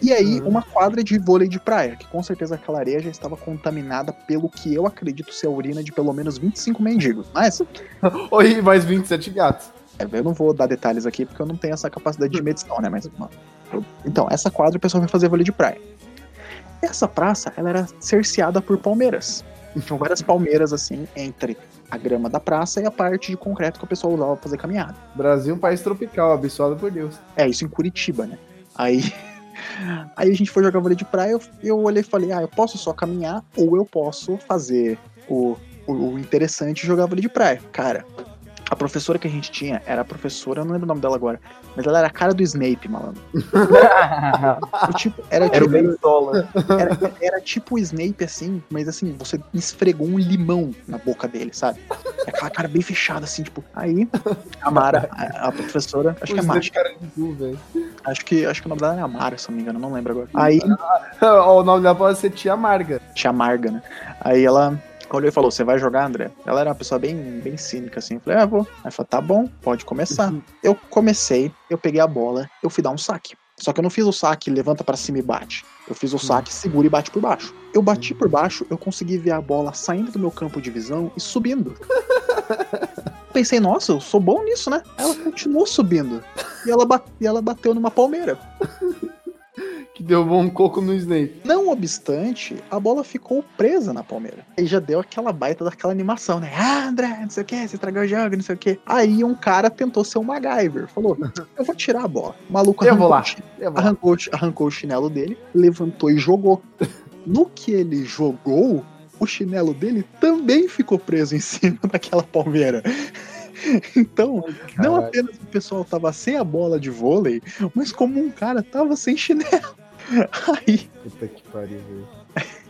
e aí Uhum. uma quadra de vôlei de praia, que com certeza aquela areia já estava contaminada pelo que eu acredito ser a urina de pelo menos 25 mendigos. Mas Oi, mais 27 gatos. é, eu não vou dar detalhes aqui porque eu não tenho essa capacidade de medição, né? Mas mano, então, essa quadra o pessoal vai fazer vôlei de praia. Essa praça, ela era cerceada por palmeiras. Tinham várias palmeiras assim entre a grama da praça e a parte de concreto que o pessoal usava pra fazer caminhada. Brasil é um país tropical, abençoado por Deus. É, isso em Curitiba, né? Aí, aí a gente foi jogar vôlei de praia, eu, eu olhei e falei, ah, eu posso só caminhar ou eu posso fazer o, o, o interessante e jogar vôlei de praia. Cara, a professora que a gente tinha era a professora, eu não lembro o nome dela agora, mas ela era a cara do Snape, malandro. O tipo, era, Era o tipo, Bentola. era, era tipo o Snape, assim, mas assim, você esfregou um limão na boca dele, sabe? Aquela cara bem fechada, assim, tipo. Aí, a Mara, a, a professora, acho que é Mara, velho. acho que, acho que o nome dela é Amara, se eu não me engano, não lembro agora. Aí, o nome dela pode ser Tia Amarga. tia Marga, né? Aí ela olhou e falou: Você vai jogar, André? Ela era uma pessoa bem, bem cínica, assim. Eu falei: Ah, vou. Aí falou: Tá bom, pode começar. Eu comecei, eu peguei a bola, eu fui dar um saque. Só que eu não fiz o saque, levanta pra cima e bate. Eu fiz o saque, segura e bate por baixo. Eu bati por baixo, eu consegui ver a bola saindo do meu campo de visão e subindo. Pensei, nossa, eu sou bom nisso, né? Ela continuou subindo. E ela, e ela bateu numa palmeira. Que derrubou um coco no Snape. Não obstante, a bola ficou presa na palmeira. E já deu aquela baita daquela animação, né? Ah, André, não sei o que, você estragou o jogo, não sei o que. Aí um cara tentou ser um MacGyver. Falou, eu vou tirar a bola. O maluco Eu arrancou, vou lá. Eu vou- arrancou, arrancou o chinelo dele, levantou e jogou. No que ele jogou, o chinelo dele também ficou preso em cima daquela palmeira. Então, não apenas o pessoal tava sem a bola de vôlei, mas como um cara tava sem chinelo. Aí Puta que pariu, velho.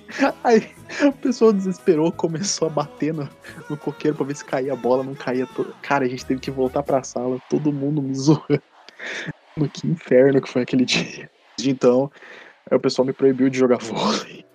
Aí a pessoa desesperou, começou a bater no, no coqueiro pra ver se caía a bola, não caía. To... Cara, a gente teve que voltar pra sala, todo mundo me zoando. Que inferno que foi aquele dia. Desde então, o pessoal me proibiu de jogar vôlei.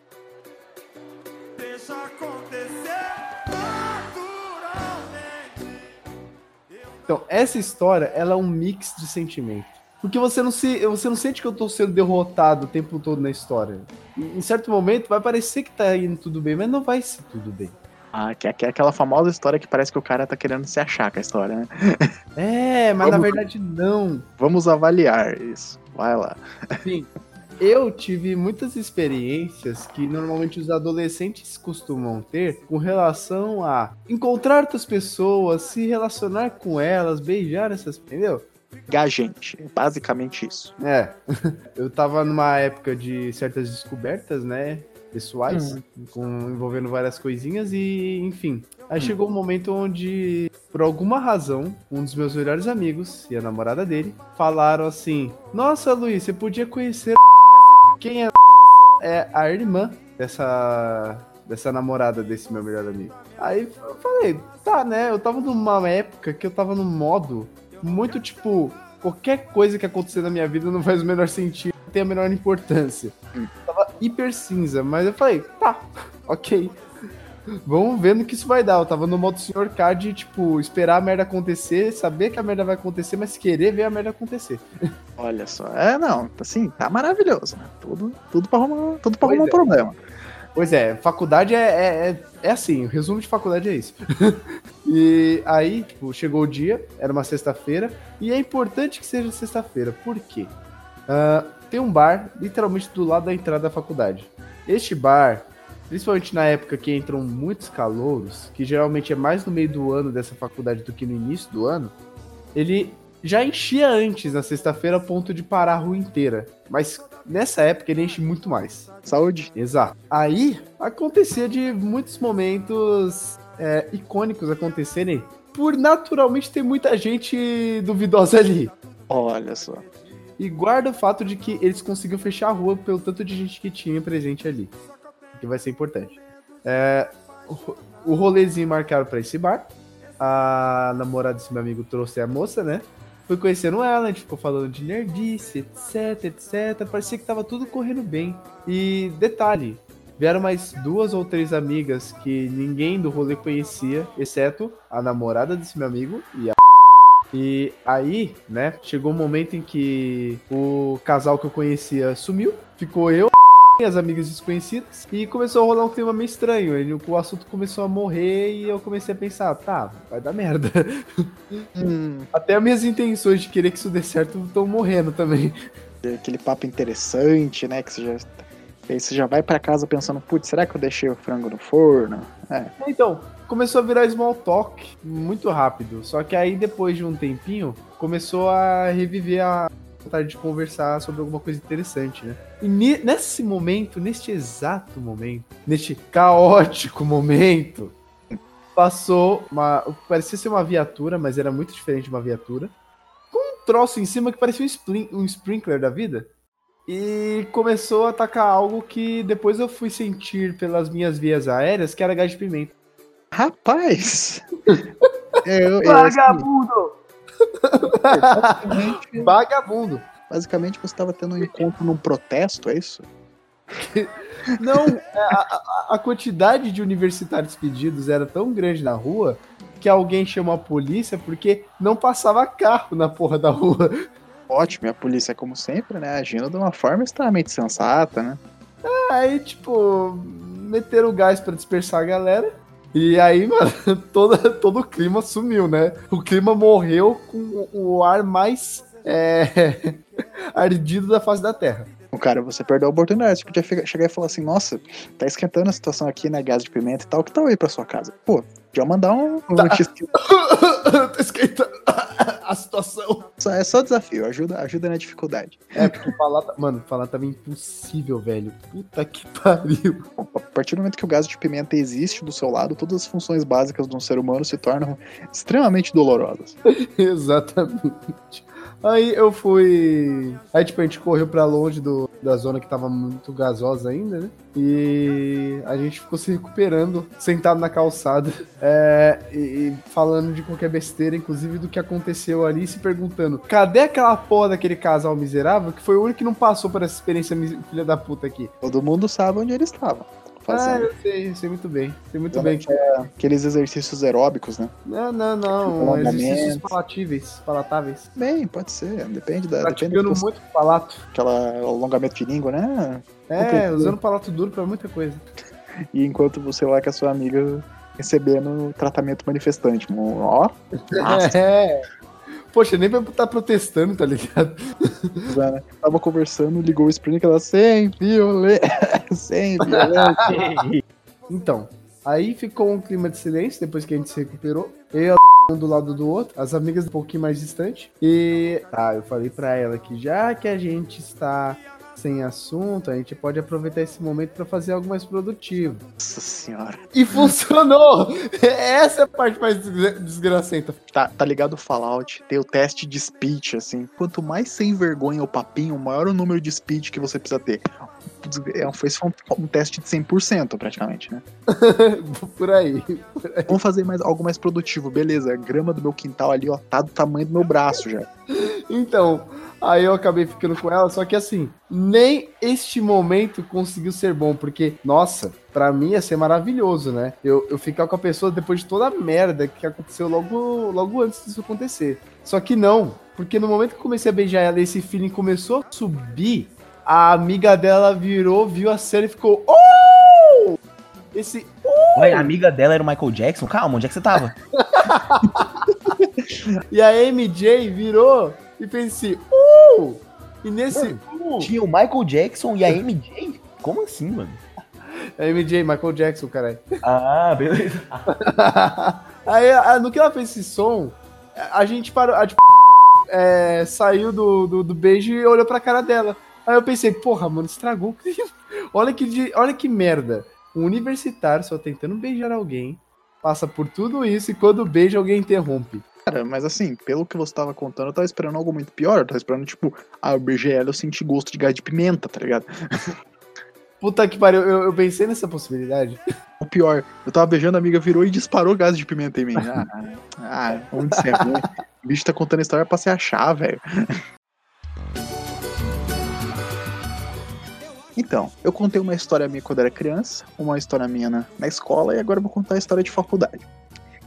Então, essa história, ela é um mix de sentimento. Porque você não se, você não sente que eu tô sendo derrotado o tempo todo na história. Em certo momento vai parecer que tá indo tudo bem, mas não vai ser tudo bem. Ah, que é, que é aquela famosa história que parece que o cara tá querendo se achar com a história, né? É, mas na Vamos- verdade não. Vamos avaliar isso. Vai lá. Enfim, eu tive muitas experiências que normalmente os adolescentes costumam ter com relação a encontrar outras pessoas, se relacionar com elas, beijar essas, entendeu? Gagente. É basicamente isso. É. Eu tava numa época de certas descobertas, né? Pessoais, com, envolvendo várias coisinhas e, enfim. Aí chegou um momento onde, por alguma razão, um dos meus melhores amigos e a namorada dele falaram assim: Nossa, Luiz, você podia conhecer quem é é a irmã dessa dessa namorada desse meu melhor amigo. Aí eu falei, tá, né? Eu tava numa época que eu tava num modo muito tipo, qualquer coisa que acontecer na minha vida não faz o menor sentido, não tem a menor importância. Hum. Tava hiper cinza, mas eu falei, tá, ok. Vamos ver no que isso vai dar. Eu tava no modo Sr. K de, tipo, esperar a merda acontecer, saber que a merda vai acontecer, mas querer ver a merda acontecer. Olha só. É, não, assim, tá maravilhoso, né? Tudo, tudo pra arrumar, tudo pra Pois arrumar um é. problema. Pois é, faculdade é, é, é, é assim, o resumo de faculdade é isso. e aí, tipo, chegou o dia, era uma sexta-feira, e é importante que seja sexta-feira, por quê? Ah, tem um bar literalmente do lado da entrada da faculdade. Este bar, principalmente na época que entram muitos calouros, que geralmente é mais no meio do ano dessa faculdade do que no início do ano, ele já enchia antes na sexta-feira a ponto de parar a rua inteira. Mas nessa época ele enche muito mais. Saúde. Exato. Aí acontecia de muitos momentos é, icônicos acontecerem por naturalmente ter muita gente duvidosa ali. Olha só. E guarda o fato de que eles conseguiram fechar a rua pelo tanto de gente que tinha presente ali. Que vai ser importante. É, o- rolezinho marcaram pra esse bar. A namorada desse meu amigo trouxe a moça, né? Fui conhecendo ela, a gente ficou falando de nerdice, etc, etc. Parecia que tava tudo correndo bem. E detalhe, vieram mais duas ou três amigas que ninguém do rolê conhecia, exceto a namorada desse meu amigo e a e aí, né, chegou um momento em que o casal que eu conhecia sumiu, ficou eu as amigas desconhecidas, e começou a rolar um clima meio estranho. Ele, o assunto começou a morrer e eu comecei a pensar, tá, vai dar merda. Hum, Até as minhas intenções de querer que isso dê certo estão morrendo também. aquele papo interessante, né? Que você já. Aí você já vai pra casa pensando, putz, será que eu deixei o frango no forno? É. Então, começou a virar small talk muito rápido. Só que aí, depois de um tempinho, começou a reviver a vontade de conversar sobre alguma coisa interessante, né? E ne- nesse momento, neste exato momento, neste caótico momento, passou uma. Parecia ser uma viatura, mas era muito diferente de uma viatura. Com um troço em cima que parecia um, splin- um sprinkler da vida. E começou a atacar algo que depois eu fui sentir pelas minhas vias aéreas, que era gás de pimenta. Rapaz! Eu, eu, assim, Vagabundo! Basicamente, Vagabundo! basicamente você estava tendo um encontro num protesto, é isso? Não, a, a- a quantidade de universitários pedidos era tão grande na rua que alguém chamou a polícia porque não passava carro na porra da rua. Ótimo, e a polícia, como sempre, né, agindo de uma forma extremamente sensata, né? Aí, tipo, meteram o gás pra dispersar a galera. E aí, mano, toda, todo o clima sumiu, né? O clima morreu com o- ar mais é, ardido da face da Terra. O cara, você perdeu a oportunidade. Você podia chegar e falar assim: nossa, tá esquentando a situação aqui, né? Gás de pimenta e tal. Que tal ir pra sua casa? Pô, já mandar um. um X- tá esquentando a situação. Só- É só desafio, ajuda, ajuda na dificuldade. É, porque falar. tá- Mano, falar tava impossível, velho. Puta que pariu. A partir do momento que o gás de pimenta existe do seu lado, todas as funções básicas de um ser humano se tornam extremamente dolorosas. Exatamente. Aí eu fui. Aí, tipo, a gente correu pra longe do, da zona que tava muito gasosa ainda, né? E a gente ficou se recuperando, sentado na calçada, é, e, e falando de qualquer besteira, inclusive do que aconteceu ali, se perguntando: cadê aquela porra daquele casal miserável que foi o único que não passou por essa experiência filha da puta aqui? Todo mundo sabe onde eles estavam. Ah, Fazendo eu sei, eu sei muito bem. Sei muito Eu bem. não aqueles exercícios aeróbicos, né? Não, não, não. Alongamento. Exercícios palatíveis, palatáveis. Bem, pode ser. Depende da. Depende Praticando do muito palato. aquela alongamento de língua, né? É, Compreendo. usando palato duro pra muita coisa. E enquanto você lá com a sua amiga recebendo tratamento manifestante. Ó. É. Poxa, nem vai estar protestando, tá ligado? né? Tava conversando, ligou o Spring ela sem violência. sem violência. Então, aí ficou um clima de silêncio depois que a gente se recuperou. Eu e a um do lado do outro, as amigas um pouquinho mais distante. E tá, eu falei pra ela que já que a gente está sem assunto, a gente pode aproveitar esse momento pra fazer algo mais produtivo. Nossa senhora. E funcionou! Essa é a parte mais desgra- desgracenta. Tá, tá ligado o Fallout? Tem o teste de speech, assim. Quanto mais sem vergonha o papinho, maior o número de speech que você precisa ter. É, foi só um, um teste de 100% praticamente, né? Por aí. Vamos fazer mais, algo mais produtivo. Beleza, a grama do meu quintal ali, ó, tá do tamanho do meu braço já. Então, aí eu acabei ficando com ela, só que assim, nem este momento conseguiu ser bom, porque, nossa, pra mim ia ser maravilhoso, né? Eu, eu ficar com a pessoa depois de toda a merda que aconteceu logo, logo antes disso acontecer. Só que não, porque no momento que eu comecei a beijar ela e esse feeling começou a subir, a amiga dela virou, viu a cena e ficou. Oh! Esse. Ué, a amiga dela era o Michael Jackson? Calma, onde é que você tava? E a MJ virou e fez assim. E nesse. Uh, Tinha o Michael Jackson e a MJ? Como assim, mano? a MJ, Michael Jackson, caralho. Ah, beleza. Aí, a- no que ela fez esse som, a gente parou. A, tipo, é, saiu do, do, do beijo e olhou pra cara dela. Aí eu pensei, porra, mano, estragou. Olha que, olha que merda. Um universitário só tentando beijar alguém, passa por tudo isso e quando beija alguém interrompe. Cara, mas assim, pelo que você tava contando, eu tava esperando algo muito pior. Eu tava esperando, tipo, ah, beijei ela, eu senti gosto de gás de pimenta, tá ligado? Puta que pariu, eu, eu pensei nessa possibilidade. O pior, eu tava beijando a amiga, virou e disparou gás de pimenta em mim. Ah, ah onde você é ruim? O bicho tá contando história pra se achar, velho. Então, eu contei uma história minha quando era criança, uma história minha na, na escola, e agora eu vou contar a história de faculdade.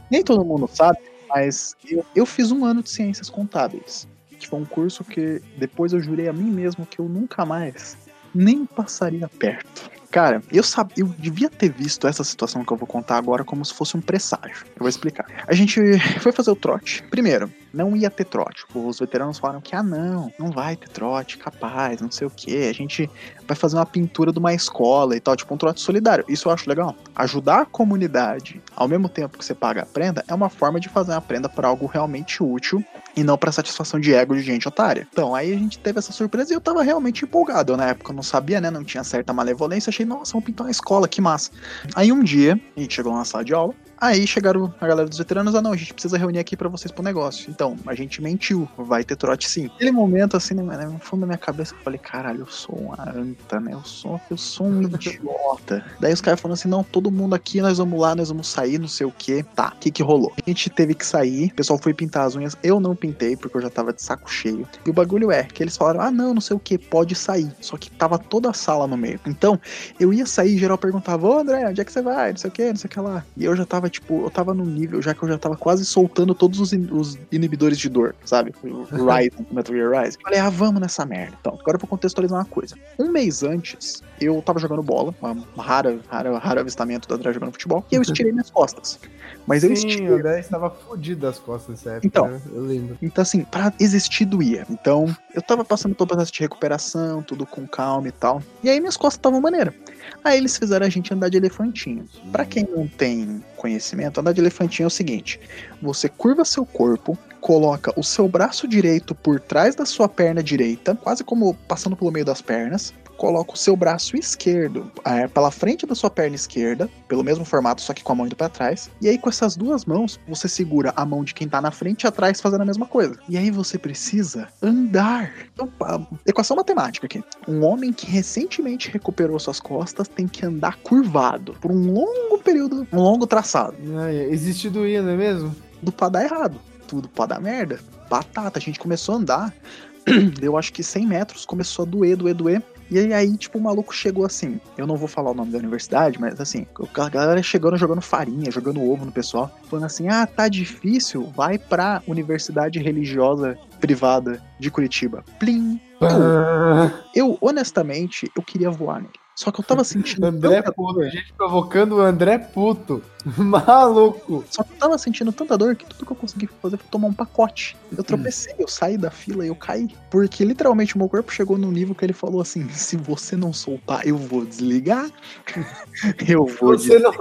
Nem todo mundo sabe, mas eu, eu fiz um ano de ciências contábeis, que foi um curso que depois eu jurei a mim mesmo que eu nunca mais nem passaria perto. Cara, eu sabia, eu devia ter visto essa situação que eu vou contar agora como se fosse um presságio. Eu vou explicar. A gente foi fazer o trote. Primeiro, não ia ter trote. Os veteranos falaram que, ah, não, não vai ter trote, capaz, não sei o que. A gente vai fazer uma pintura de uma escola e tal, tipo um trote solidário. Isso eu acho legal. Ajudar a comunidade ao mesmo tempo que você paga a prenda é uma forma de fazer a prenda para algo realmente útil e não para satisfação de ego de gente otária. Então, aí a gente teve essa surpresa e eu tava realmente empolgado. Eu, na época não sabia, né? Não tinha certa malevolência. Achei, nossa, vamos pintar uma escola, que massa. Aí um dia, a gente chegou na sala de aula. Aí chegaram a galera dos veteranos, ah não, a gente precisa reunir aqui pra vocês pro negócio. Então, a gente mentiu, vai ter trote sim. Naquele momento, assim, né, no fundo da minha cabeça, eu falei, caralho, eu sou uma anta, né? Eu sou, eu sou um idiota. Daí os caras falaram assim, não, todo mundo aqui, nós vamos lá, nós vamos sair, não sei o que. Tá, o que que rolou? A gente teve que sair, o pessoal foi pintar as unhas, eu não pintei, porque eu já tava de saco cheio. E o bagulho é, que eles falaram, ah não, não sei o que, pode sair. Só que tava toda a sala no meio. Então, eu ia sair geral perguntava, ô André, onde é que você vai? Não sei o que, não sei o que lá. E eu já tava, tipo, eu tava num nível já que eu já tava quase soltando todos os, in- os inibidores de dor, sabe? O Rise, Metal Gear Rise. Falei, ah, vamos nessa merda. Então, agora eu vou contextualizar uma coisa. Um mês antes, eu tava jogando bola, uma rara, rara, raro avistamento do André jogando futebol, e eu estirei minhas costas. Mas eu Sim, estirei. André estava fodido das costas nessa época. Então. né? Eu lembro. Então, assim, pra existir doía. Então, eu tava passando todo o processo de recuperação, tudo com calma e tal. E aí minhas costas estavam maneira. Aí eles fizeram a gente andar de elefantinho. Pra quem não tem conhecimento, andar de elefantinho é o seguinte: você curva seu corpo, coloca o seu braço direito por trás da sua perna direita, quase como passando pelo meio das pernas. Coloca o seu braço esquerdo é, pela frente da sua perna esquerda, pelo mesmo formato, só que com a mão indo pra trás. E aí, com essas duas mãos, você segura a mão de quem tá na frente e atrás fazendo a mesma coisa. E aí você precisa andar. Então, pá, equação matemática aqui. Um homem que recentemente recuperou suas costas tem que andar curvado por um longo período, um longo traçado. Ai, existe doía, não é mesmo? Tudo pra dar errado, tudo pra dar merda. Batata, a gente começou a andar, deu acho que 100 metros, começou a doer, doer, doer. E aí, tipo, o maluco chegou assim. Eu não vou falar o nome da universidade, mas assim, a galera chegando jogando farinha, jogando ovo no pessoal, falando assim: ah, tá difícil, vai pra Universidade Religiosa Privada de Curitiba. Plim! Eu, honestamente, eu queria voar nele. Só que eu tava sentindo. André tanta puto, dor, a gente provocando o André puto. Maluco. Só que eu tava sentindo tanta dor que tudo que eu consegui fazer foi tomar um pacote. Eu tropecei, eu saí da fila e eu caí. Porque literalmente o meu corpo chegou num nível que ele falou assim: se você não soltar, eu vou desligar. eu vou Você não...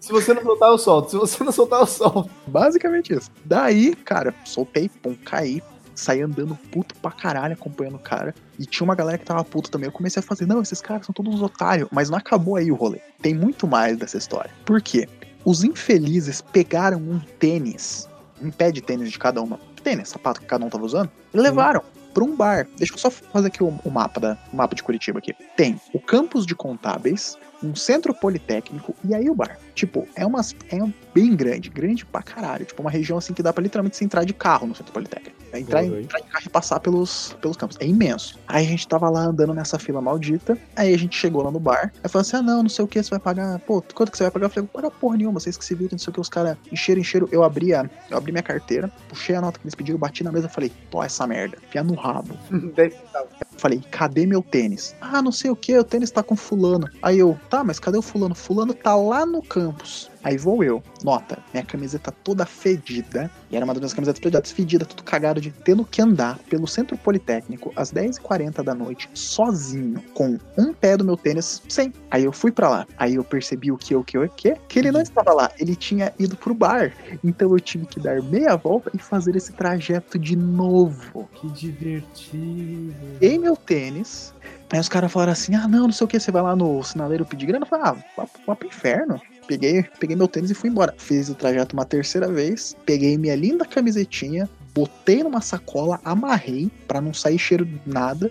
Se você não soltar, eu solto. Se você não soltar, eu solto. Basicamente isso. Daí, cara, soltei, pum, caí. Saí andando puto pra caralho, acompanhando o cara. E tinha uma galera que tava puto também. Eu comecei a fazer, não, esses caras são todos otários. Mas não acabou aí o rolê. Tem muito mais dessa história. Por quê? Os infelizes pegaram um tênis, um pé de tênis de cada uma, tênis, sapato que cada um tava usando, e levaram pra um bar. Deixa eu só fazer aqui o, o mapa da, o mapa de Curitiba aqui. Tem o campus de contábeis, um centro politécnico e aí o bar. Tipo, é umas é um bem grande, grande pra caralho. Tipo, uma região assim que dá pra literalmente se entrar de carro no centro politécnico. É entrar, em- entrar de carro e passar pelos, pelos campos. É imenso. Aí a gente tava lá andando nessa fila maldita. Aí a gente chegou lá no bar. Aí falou assim: ah, não, não sei o que, você vai pagar. Pô, quanto que você vai pagar? Eu falei, não pagar porra nenhuma, vocês que se viram, não sei o que. Os caras encheram, encheram. Eu abri, a, eu abri minha carteira, puxei a nota que eles pediram, bati na mesa e falei, pô, essa merda, enfia no rabo. 10 centavos. Falei, cadê meu tênis? Ah, não sei o que, o tênis tá com fulano. Aí eu, tá, mas cadê o fulano? Fulano tá lá no campus. Aí vou eu, nota, minha camiseta toda fedida, e era uma das minhas camisetas prediletas, fedida, tudo cagado de tendo que andar pelo centro politécnico às 10h40 da noite, sozinho, com um pé do meu tênis sem. Aí eu fui pra lá, aí eu percebi o que, o que, o que, que ele não estava lá, ele tinha ido pro bar, então eu tive que dar meia volta e fazer esse trajeto de novo. Que divertido. Peguei meu tênis, aí os caras falaram assim, ah não, não sei o que, você vai lá no sinaleiro pedir grana? Eu falei, ah, vá, vá pro inferno. Peguei, peguei meu tênis e fui embora. Fiz o trajeto uma terceira vez, peguei minha linda camisetinha, botei numa sacola, amarrei pra não sair cheiro de nada.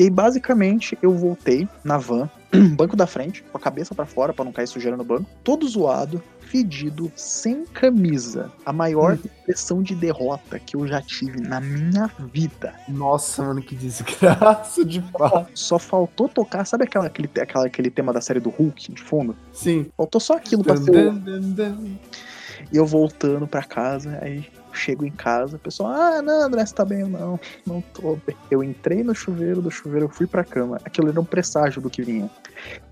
E aí, basicamente, eu voltei na van, banco da frente, com a cabeça pra fora pra não cair sujeira no banco, todo zoado, fedido, sem camisa. A maior impressão de derrota que eu já tive na minha vida. Nossa, mano, que desgraça de fato. Só faltou tocar, sabe aquela, aquele, aquela, aquele tema da série do Hulk de fundo? Sim. Faltou só aquilo pra ser. E eu voltando pra casa, aí chego em casa, o pessoal, ah, não, André, você tá bem? Não, não tô bem. Eu entrei no chuveiro, do chuveiro eu fui pra cama. Aquilo era um presságio do que vinha.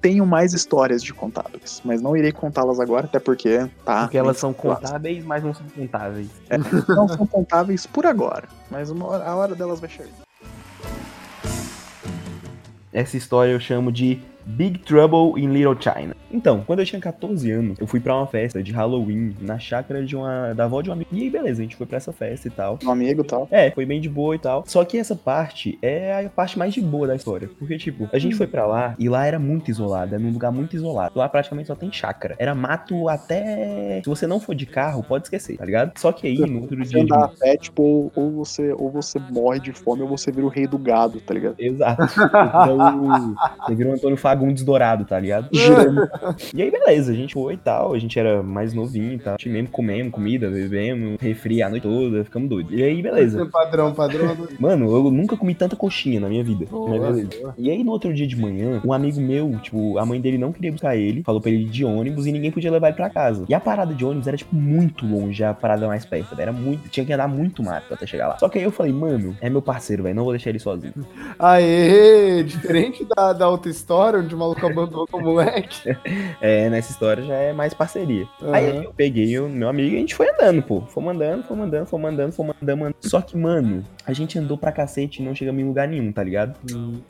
Tenho mais histórias de contábeis, mas não irei contá-las agora, até porque tá. Porque elas são contábeis, mas não são contáveis. Não são contáveis por agora, mas hora- a hora delas vai chegar. Essa história eu chamo de Big Trouble in Little China. Então, quando eu tinha 14 anos, eu fui pra uma festa de Halloween na chácara de uma da avó de um amigo. E aí, beleza, a gente foi pra essa festa e tal. Um amigo e tal. É, foi bem de boa e tal. Só que essa parte é a parte mais de boa da história. Porque, tipo, a gente foi pra lá e lá era muito isolado, é num lugar muito isolado. Lá praticamente só tem chácara. Era mato até. Se você não for de carro, pode esquecer, tá ligado? Só que aí, no outro dia. andar a pé, tipo, ou, você, ou você morre de fome ou você vira o rei do gado, tá ligado? Exato. Então, você vira um Antônio Fagundes dourado, tá ligado? Girando. E aí, beleza, a gente foi e tal, a gente era mais novinho e tal. A gente mesmo comemos comida, bebemos, refri a noite toda, ficamos doidos. E aí, beleza. Padrão, padrão. Mano, eu nunca comi tanta coxinha na minha vida. Mas beleza. E aí, no outro dia de manhã, um amigo meu, tipo, a mãe dele não queria buscar ele, falou pra ele ir de ônibus e ninguém podia levar ele pra casa. E a parada de ônibus era, tipo, muito longe, a parada mais perto. Era muito, tinha que andar muito mato até chegar lá. Só que aí eu falei, mano, é meu parceiro, velho, não vou deixar ele sozinho. Aê, diferente da, da outra história, onde o maluco abandonou o moleque. É, nessa história já é mais parceria. Aí Aham. eu peguei o meu amigo e a gente foi andando, pô. Fomos andando, fomos andando, fomos andando, fomos andando, andando. Só que, mano, a gente andou pra cacete e não chegamos em lugar nenhum, tá ligado?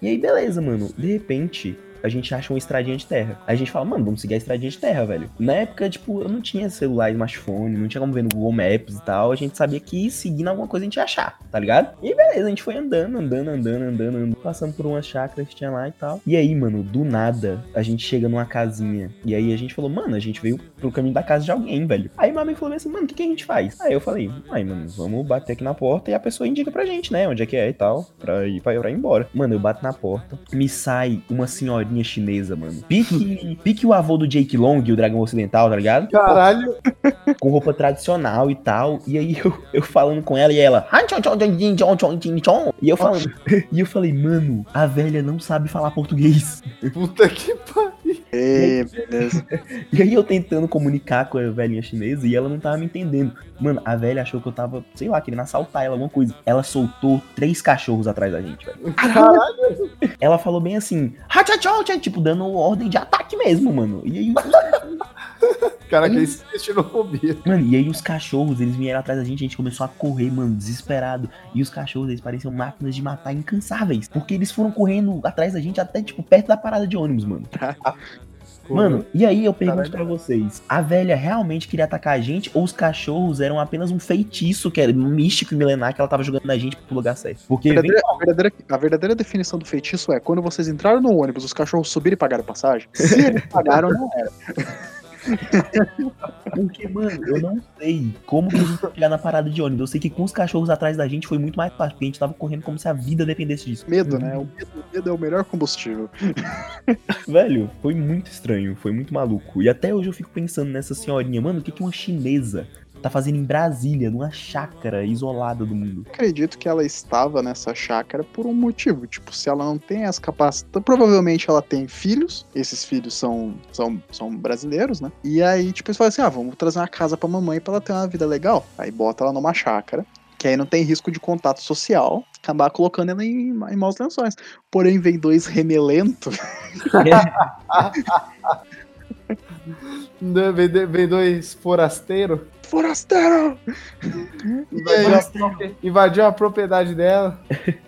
E aí, beleza, mano. De repente, a gente acha uma estradinha de terra. Aí a gente fala, mano, vamos seguir a estradinha de terra, velho. Na época, tipo, eu não tinha celular, smartphone, não tinha como ver no Google Maps e tal. A gente sabia que seguindo alguma coisa a gente ia achar, tá ligado? E beleza, a gente foi andando, andando, andando, andando, andando, passando por umas chácaras que tinha lá e tal. E aí, mano, do nada, a gente chega numa casinha. E aí a gente falou, mano, a gente veio pro caminho da casa de alguém, velho. Aí amigo falou assim, mano, o que, que a gente faz? Aí eu falei, ai, mano, vamos bater aqui na porta e a pessoa indica pra gente, né? Onde é que é e tal, pra ir, pra, pra ir embora. Mano, eu bato na porta, me sai uma senhorinha chinesa, mano. Pique, pique o avô do Jake Long, o dragão ocidental, tá ligado? Caralho, Com roupa tradicional e tal. E aí eu, eu falando com ela e ela. E eu falando. E eu falei, mano, a velha não sabe falar português. puta que pariu. Beleza. E aí eu tentando comunicar com a velhinha chinesa e ela não tava me entendendo. Mano, a velha achou que eu tava, sei lá, querendo assaltar ela, alguma coisa. Ela soltou três cachorros atrás da gente, velho. Caralho. Ela falou bem assim, tipo, dando ordem de ataque mesmo, mano. E aí, Cara, que é xenofobia. mano, e aí os cachorros, eles vieram atrás da gente, a gente começou a correr, mano, desesperado. E os cachorros, eles pareciam máquinas de matar incansáveis. Porque eles foram correndo atrás da gente até, tipo, perto da parada de ônibus, mano. Mano, e aí eu pergunto pra vocês: a velha realmente queria atacar a gente ou os cachorros eram apenas um feitiço que era místico e milenar que ela tava jogando na gente pro lugar certo? Porque A vem verdadeira, a, verdadeira, a verdadeira definição do feitiço é quando vocês entraram no ônibus, os cachorros subiram e pagaram passagem. Se eles pagaram, não era. Porque, mano, eu não sei como que a gente ia chegar na parada de ônibus. Eu sei que com os cachorros atrás da gente foi muito mais fácil, porque a gente tava correndo como se a vida dependesse disso. Medo, né? O medo, o medo é o melhor combustível. Velho, foi muito estranho, foi muito maluco. E até hoje eu fico pensando nessa senhorinha, mano, o que, que uma chinesa tá fazendo em Brasília, numa chácara isolada do mundo? Acredito que ela estava nessa chácara por um motivo. Tipo, se ela não tem as capacidades. Provavelmente ela tem filhos. Esses filhos são, são, são brasileiros, né? E aí, tipo, eles falam assim: ah, vamos trazer uma casa pra mamãe pra ela ter uma vida legal. Aí bota ela numa chácara. Que aí não tem risco de contato social, acabar colocando ela em, em maus lençóis. Porém, vem dois remelento. Vem, vem dois forasteiros. Forasteiro! Invadiu, a invadiu a propriedade dela.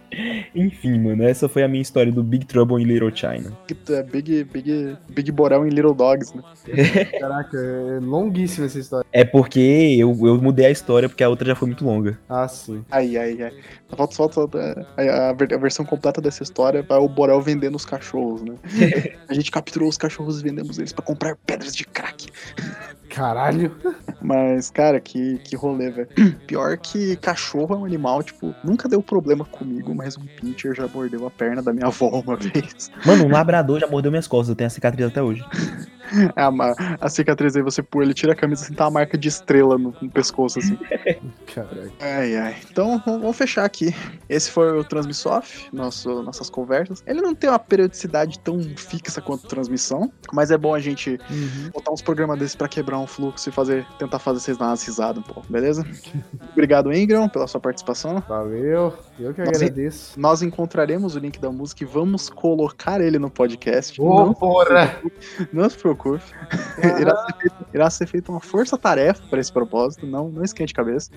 Enfim, mano, essa foi a minha história do Big Trouble in Little China. É Big, big, big Borel em Little Dogs, né? Caraca, é longuíssima essa história. É porque eu, eu mudei a história porque a outra já foi muito longa. Ah, sim. Aí, aí, aí. Falta falta- a, a a versão completa dessa história vai o Borel vendendo os cachorros, né? a gente capturou os cachorros e vendemos eles pra comprar pedras de crack. Caralho. Mas, cara, que, que rolê, velho. Pior que cachorro é um animal, tipo, nunca deu problema comigo, mas um pincher já mordeu a perna da minha avó uma vez. Mano, um labrador já mordeu minhas costas, eu tenho a cicatriz até hoje. A, ma- a cicatriz aí você pôr, ele tira a camisa assim, tá uma marca de estrela no, no pescoço, assim. Caralho. Ai, ai. Então, vamos fechar aqui. Esse foi o Transmissoft, nosso, nossas conversas. Ele não tem uma periodicidade tão fixa quanto transmissão, mas é bom a gente Uhum. botar uns programas desses pra quebrar um fluxo e fazer, tentar fazer vocês dar umas risadas um pouco, beleza? Obrigado, Ingram, pela sua participação. Valeu. Eu que agradeço. Nós encontraremos o link da música e vamos colocar ele no podcast. Ô, não, porra! não se preocupe. irá, ser feita, irá ser feita uma força-tarefa para esse propósito. Não, não esquente cabeça.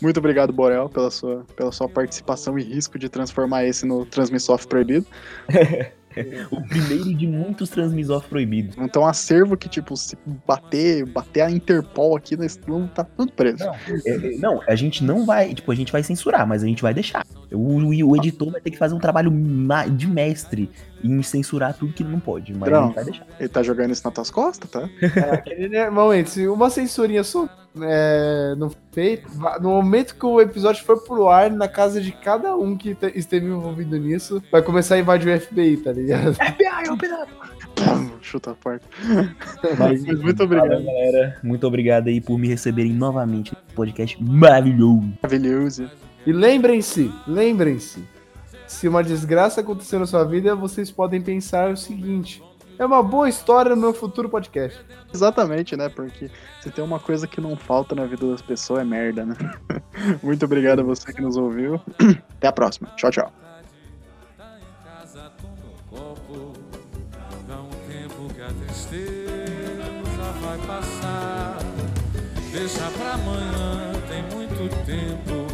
Muito obrigado, Borel, pela sua, pela sua participação e risco de transformar esse no Transmissoft proibido. O primeiro de muitos transmissores proibidos. Então, acervo que, tipo, se bater, bater a Interpol aqui, nós vamos tá tudo preso. Não. É, é, não, a gente não vai, tipo, a gente vai censurar, mas a gente vai deixar. O, o, o editor vai ter que fazer um trabalho de mestre em censurar tudo que não pode, mas a Não. gente vai deixar. Ele tá jogando isso nas tuas costas, tá? É, aquele, né, momento, se uma censurinha só é, feito, va- no momento que o episódio for pro ar, na casa de cada um que te- esteve envolvido nisso, vai começar a invadir o FBI, tá ligado? FBI, open up! Pum, Chuta a porta. Mas, Mas muito obrigado. valeu, galera. Muito obrigado aí por me receberem novamente no podcast maravilhoso. Maravilhoso. E lembrem-se, lembrem-se, se uma desgraça acontecer na sua vida, vocês podem pensar o seguinte: é uma boa história no meu futuro podcast. Exatamente, né? Porque se tem uma coisa que não falta na vida das pessoas é merda, né? Muito obrigado a você que nos ouviu. Até a próxima. Tchau, tchau. Deixa pra amanhã, tem muito tempo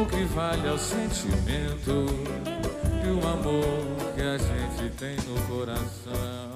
O que vale é o sentimento o amor que a gente tem no coração